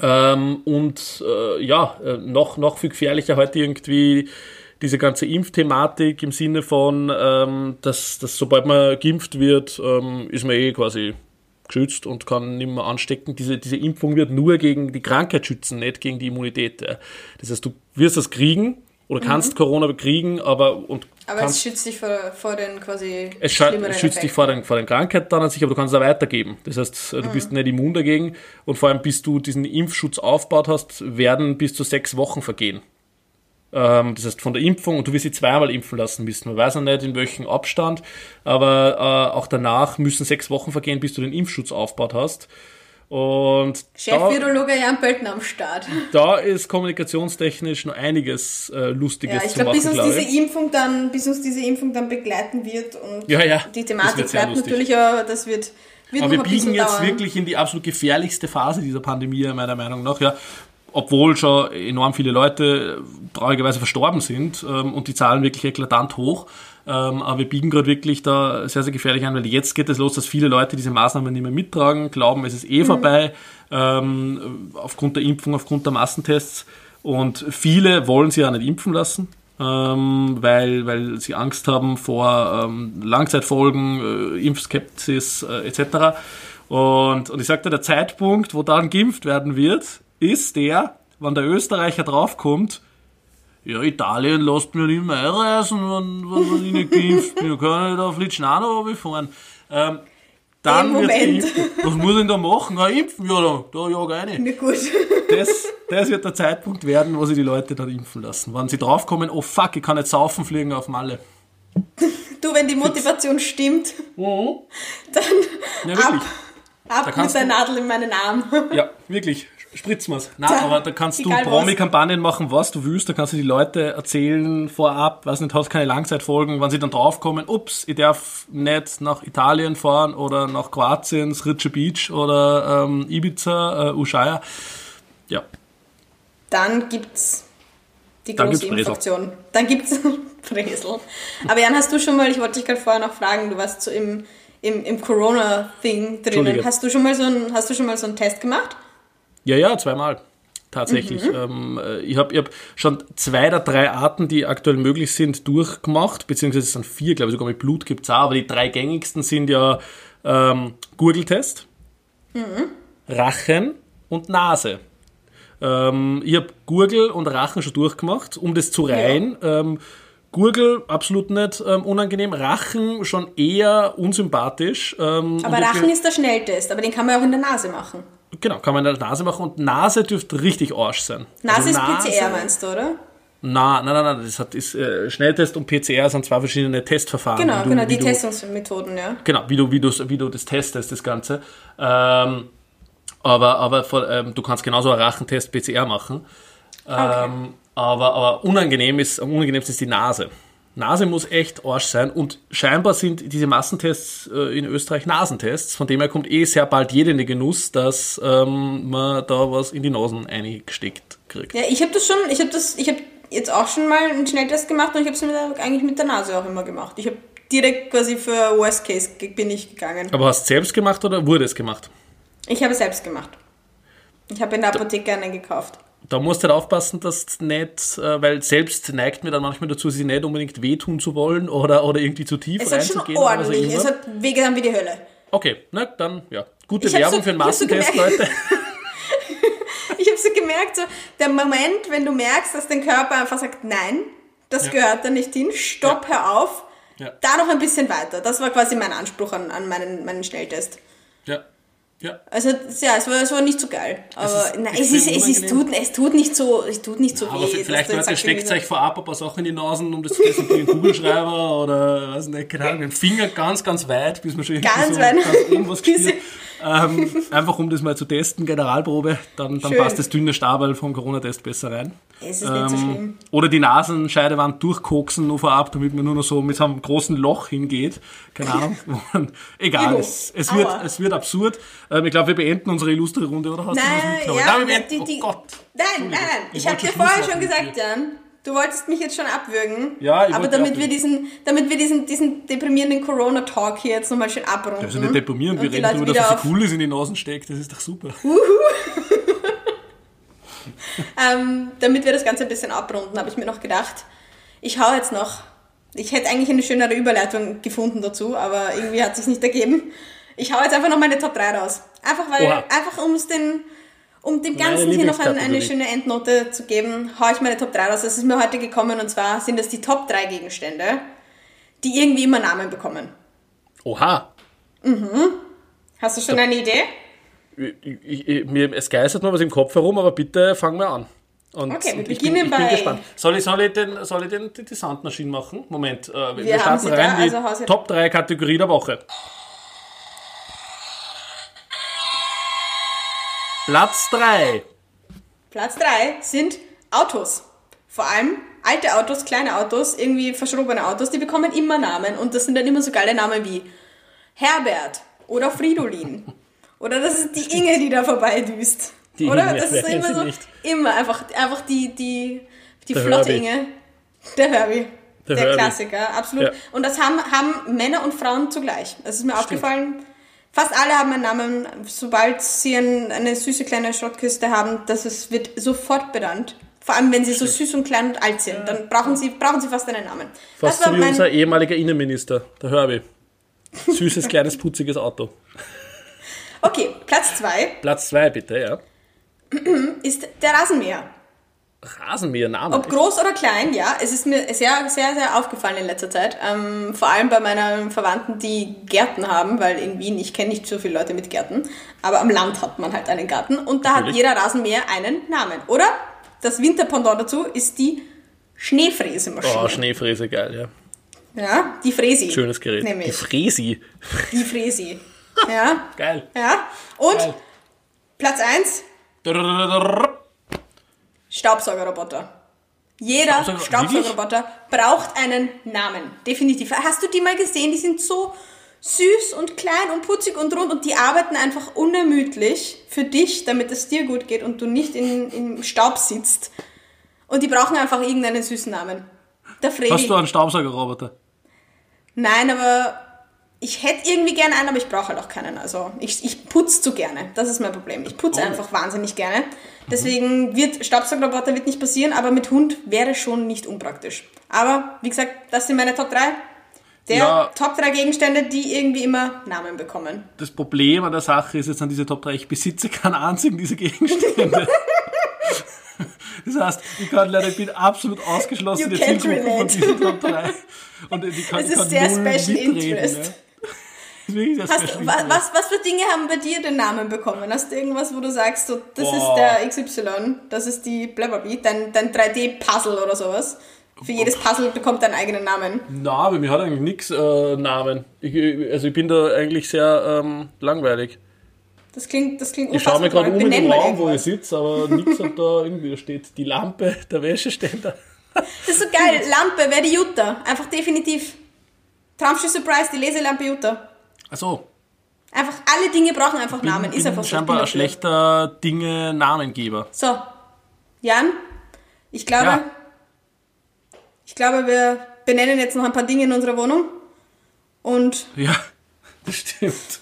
Ähm, und äh, ja, äh, noch, noch viel gefährlicher heute irgendwie diese ganze Impfthematik im Sinne von, ähm, dass, dass sobald man geimpft wird, ähm, ist man eh quasi geschützt und kann nicht mehr anstecken. Diese, diese Impfung wird nur gegen die Krankheit schützen, nicht gegen die Immunität. ja. Das heißt, du wirst das kriegen oder kannst Corona kriegen, aber und Aber es schützt dich vor, vor den quasi es schützt dich Effekten. vor den, vor den Krankheiten dann an sich, aber du kannst es auch weitergeben. Das heißt, du bist nicht immun dagegen und vor allem, bis du diesen Impfschutz aufgebaut hast, werden bis zu sechs Wochen vergehen. Ähm, das heißt, von der Impfung, und du wirst sie zweimal impfen lassen müssen. Man weiß noch nicht, in welchem Abstand, aber äh, auch danach müssen sechs Wochen vergehen, bis du den Impfschutz aufgebaut hast. Und Chef-Virologe Jan Pölten am Start. da ist kommunikationstechnisch noch einiges äh, Lustiges Ja, ich zu glaube, machen, bis uns glaube diese. Impfung dann, bis uns diese Impfung dann begleiten wird und Ja, ja, die Thematik bleibt natürlich, aber das wird, wird Aber wir biegen jetzt dauern. wirklich in die absolut gefährlichste Phase dieser Pandemie, meiner Meinung nach. Ja, obwohl schon enorm viele Leute traurigerweise verstorben sind ähm, und die Zahlen wirklich eklatant hoch. Ähm, aber wir biegen gerade wirklich da sehr, sehr gefährlich an, weil jetzt geht es los, dass viele Leute diese Maßnahmen nicht mehr mittragen, glauben, es ist eh vorbei, ähm, aufgrund der Impfung, aufgrund der Massentests. Und viele wollen sich ja nicht impfen lassen, ähm, weil, weil sie Angst haben vor ähm, Langzeitfolgen, äh, Impfskepsis äh, etc. Und, und ich sagte, der Zeitpunkt, wo dann geimpft werden wird, ist der, wann der Österreicher draufkommt, ja, Italien lässt mir nicht mehr einreisen, wenn, wenn, wenn ich nicht geimpft bin. Ich kann nicht auf Litschnano fahren. Ähm, dann wird Moment. geimpft. Was muss ich denn da machen? Ja, impfen? Ja, da, da jag rein. Na gut. Das, das wird der Zeitpunkt werden, wo sie die Leute dann impfen lassen. Wenn sie draufkommen, oh fuck, ich kann nicht saufen fliegen auf Malle. Du, wenn die Motivation stimmt, dann Ja, ab, wirklich. ab mit der Nadel in meinen Arm. Ja, wirklich. Spritzen wir's. Nein, aber da kannst du egal. Promi-Kampagnen machen, was du willst. Da kannst du die Leute erzählen vorab, weiß nicht, hast keine Langzeitfolgen, wenn sie dann draufkommen, ups, ich darf nicht nach Italien fahren oder nach Kroatien, Sritsche Beach oder ähm, Ibiza, äh, Ushuaia. Ja, Dann gibt's die Dann große. Impfaktion. Dann gibt's Bresel. Aber Jan, hast du schon mal, ich wollte dich gerade vorher noch fragen, du warst so im, im, im Corona-Thing drinnen. Hast du, schon mal so einen, hast du schon mal so einen Test gemacht? Ja, ja, zweimal. Tatsächlich. Ähm, äh, ich habe hab schon zwei der drei Arten, die aktuell möglich sind, durchgemacht, beziehungsweise es sind vier, glaube ich, sogar mit Blut gibt's auch, aber die drei gängigsten sind ja ähm, Gurgeltest, Rachen und Nase. Ähm, ich habe Gurgel und Rachen schon durchgemacht, um das zu reihen. Ähm, Gurgel absolut nicht ähm, unangenehm, Rachen schon eher unsympathisch. Ähm, Aber Rachen ist der Schnelltest, aber den kann man auch in der Nase machen. Genau, kann man in der Nase machen und Nase dürfte richtig Arsch sein. Nase Also ist PCR, meinst du, oder? Nein, nein, nein, das hat, ist, äh, Schnelltest und PCR sind zwei verschiedene Testverfahren. Genau, du, genau, die du, Testungsmethoden, ja. Genau, wie du, wie, du, wie du das testest, das Ganze. Ähm, aber aber vor, ähm, du kannst genauso einen Rachentest PCR machen. Ähm, aber, aber unangenehm ist, am unangenehmsten ist die Nase. Nase muss echt Arsch sein und scheinbar sind diese Massentests äh, in Österreich Nasentests. Von dem her kommt eh sehr bald jeder in den Genuss, dass ähm, man da was in die Nasen eingesteckt kriegt. Ja, ich habe das schon, ich habe das, ich habe jetzt auch schon mal einen Schnelltest gemacht und ich habe es eigentlich mit der Nase auch immer gemacht. Ich habe direkt quasi für Worst Case bin ich gegangen. Aber hast du selbst gemacht oder wurde es gemacht? Ich habe es selbst gemacht. Ich habe in der Apotheke einen gekauft. Da musst du halt aufpassen, dass du nicht, äh, weil selbst neigt mir dann manchmal dazu, sie nicht unbedingt wehtun zu wollen oder, oder irgendwie zu tief Es hat schon reinzugehen. oder was auch ordentlich, es hat wehgetan wie die Hölle. Okay, na dann, ja. Gute Ich Werbung so- für so Massentest, Leute. Ich habe so gemerkt, so der Moment, wenn du merkst, dass dein Körper einfach sagt, nein, das Ja. gehört da nicht hin, stopp, hör auf, Ja. da noch ein bisschen weiter. Das war quasi mein Anspruch an, an meinen, meinen Schnelltest. Ja, ja. Also ja, es war, es war nicht so geil. Aber ist nein, es, ist, es, ist, tut, es tut nicht so, es tut nicht so Aber weh. dass vielleicht, Leute, sagst, steckt euch vorab ein paar Sachen in die Nasen, um das zu testen, wie ein Kugelschreiber oder, weiß nicht, keine Ahnung, mit dem Finger ganz, ganz weit, bis man schon irgendwie Ganz so weit. irgendwas gespürt. Ähm, einfach um das mal zu testen, Generalprobe, dann, dann Schön. passt das dünne Stabel vom Corona-Test besser rein. Es ist nicht so schlimm. Oder die Nasenscheidewand durchkoksen nur vorab, damit man nur noch so mit so einem großen Loch hingeht. Keine Ahnung. Egal, es, es, wird, Aua. es wird absurd. Ähm, ich glaube, wir beenden unsere illustre Runde, oder? Hast du was Nein, mitgenommen? ja, Nein, die, die, oh Gott. Nein, nein, nein. Ich, habe dir vorher schon gesagt, Jan, du wolltest mich jetzt schon abwürgen. Ja, ich Aber damit wir diesen, damit wir diesen, diesen deprimierenden Corona-Talk hier jetzt nochmal schön abrunden. Ist ja nicht deprimierend, wir reden darüber, dass wieder so viel Cooles in die Nasen steckt. Das ist doch super. Ähm, damit wir das Ganze ein bisschen abrunden, habe ich mir noch gedacht, ich hau jetzt noch. Ich hätte eigentlich eine schönere Überleitung gefunden dazu, aber irgendwie hat sich nicht ergeben. Ich hau jetzt einfach noch meine Top 3 raus. Einfach weil, Oha. einfach um es den, um dem Ganzen hier noch ein, eine Lieblingskategorie. schöne Endnote zu geben, hau ich meine Top 3 raus. Das ist mir heute gekommen und zwar sind das die Top 3 Gegenstände, die irgendwie immer Namen bekommen. Oha. Hast du schon eine Idee? Ich, ich, mir, es geistert mir was im Kopf herum, aber bitte fangen wir an. Und, Okay, wir ich beginnen bin, ich bin bei- gespannt. Soll ich, soll ich, den, soll ich den, die, die Sandmaschine machen? Moment, äh, wir, Wir haben starten rein da, die also sie- Top 3 Kategorie der Woche. Platz 3. Platz 3 sind Autos. Vor allem alte Autos, kleine Autos, irgendwie verschrobene Autos, die bekommen immer Namen und das sind dann immer so geile Namen wie Herbert oder Fridolin. Oder das ist die Inge, die da vorbeidüst. Die oder? Inge, das ist immer so, nicht? immer einfach, einfach die, die, die Der flotte Herbie. Inge. Der Herbie. Der Der, Herbie. Klassiker, absolut. Ja. Und das haben, haben Männer und Frauen zugleich. Das ist mir aufgefallen. Fast alle haben einen Namen, sobald sie ein, eine süße kleine Schrottkiste haben, das ist, wird sofort benannt. Vor allem, wenn sie so süß und klein und alt sind, dann brauchen sie, brauchen sie fast einen Namen. Fast das so war wie mein, unser ehemaliger Innenminister, der Herbie. Süßes, kleines, putziges Auto. okay, Platz zwei Platz 2 bitte, ja. ist der Rasenmäher. Rasenmäher, Name. Ob groß oder klein, ja, es ist mir sehr, sehr, sehr aufgefallen in letzter Zeit. Ähm, vor allem bei meinen Verwandten, die Gärten haben, weil in Wien, ich kenne nicht so viele Leute mit Gärten, aber am Land hat man halt einen Garten und da hat Natürlich. jeder Rasenmäher einen Namen. Oder das Winterpendant dazu ist die Schneefräsemaschine. Oh, Schneefräse, geil, ja. ja, die Fräsi. Schönes Gerät. Die Nämlich, Fräsi. die Fräsi. Ja, Geil. ja. Und Geil. Platz 1, Staubsaugerroboter. Jeder Staubsauger- Staubsaugerroboter braucht einen Namen. Definitiv. Hast du die mal gesehen? Die sind so süß und klein und putzig und rund und die arbeiten einfach unermüdlich für dich, damit es dir gut geht und du nicht in, im Staub sitzt. Und die brauchen einfach irgendeinen süßen Namen. Der Freddy. Hast du einen Staubsaugerroboter? Nein, aber ich hätte irgendwie gerne einen, aber ich brauche halt auch keinen. Also ich, ich putze zu gerne. Das ist mein Problem. Ich putze Oh. einfach wahnsinnig gerne. Deswegen wird Staubsaugerroboter wird nicht passieren, aber mit Hund wäre schon nicht unpraktisch. Aber wie gesagt, das sind meine Top 3. Der Ja. Top 3 Gegenstände, die irgendwie immer Namen bekommen. Das Problem an der Sache ist jetzt an diese Top 3, ich besitze keinen einzigen dieser Gegenstände. Das heißt, ich kann leider, ich bin absolut ausgeschlossen You der Zielgruppe von diesen Top 3. Und ich kann, Es ich ist kann sehr special mitreden, interest. Ja. Das ist wirklich sehr Hast was, was für Dinge haben bei dir den Namen bekommen? Hast du irgendwas, wo du sagst, so, das Boah. ist der XY, das ist die blablabla, dein, dein 3D-Puzzle oder sowas? Für jedes Puzzle bekommt einen eigenen Namen. Na, bei mir hat eigentlich nichts äh, Namen. Ich, also ich bin da eigentlich sehr ähm, langweilig. Das klingt, das klingt Ich schaue mir gerade um in den Raum, wo ich sitze, aber nichts hat da irgendwie. Da steht die Lampe, der Wäscheständer. Das ist so geil. Lampe, wäre die Jutta. Einfach definitiv. Traumschiff Surprise, die Leselampe Jutta. Achso, Einfach alle Dinge brauchen einfach Namen. bin, Ist einfach bin so. scheinbar ein bin schlechter Dinge-Namengeber. So. Jan, ich glaube, Ja. ich glaube, wir benennen jetzt noch ein paar Dinge in unserer Wohnung. Und Ja, das stimmt.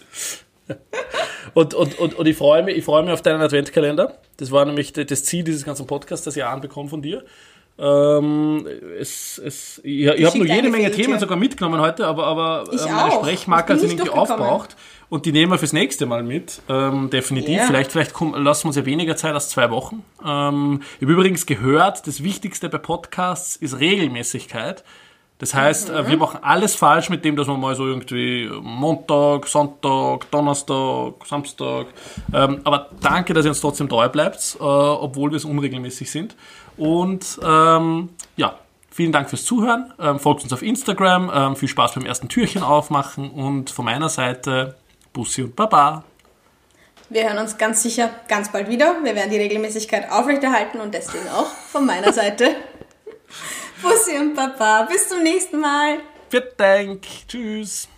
Und, und, und, und ich freue mich, ich freue mich auf deinen Adventkalender. Das war nämlich das Ziel dieses ganzen Podcasts, das ich anbekomme von dir. Ähm, es, es, ich ich habe nur jede Menge. Themen sogar mitgenommen heute, aber, aber Ich ähm, meine auch. Sprechmarker Ich sind irgendwie aufgebraucht. Und die nehmen wir fürs nächste Mal mit. Ähm, definitiv. Ja. Vielleicht, vielleicht kommen, lassen wir uns ja weniger Zeit als zwei Wochen. Ähm, ich habe übrigens gehört, das Wichtigste bei Podcasts ist Regelmäßigkeit. Das heißt, äh, wir machen alles falsch mit dem, dass wir mal so irgendwie Montag, Sonntag, Donnerstag, Samstag. Ähm, aber danke, dass ihr uns trotzdem treu bleibt, äh, obwohl wir es unregelmäßig sind. Und ähm, ja, vielen Dank fürs Zuhören. Ähm, folgt uns auf Instagram. Ähm, viel Spaß beim ersten Türchen aufmachen. Und von meiner Seite Bussi und Baba. wir hören uns ganz sicher ganz bald wieder. Wir werden die Regelmäßigkeit aufrechterhalten und deswegen auch von meiner Seite. Bussi und Papa. Bis zum nächsten Mal. Vielen Dank. Tschüss.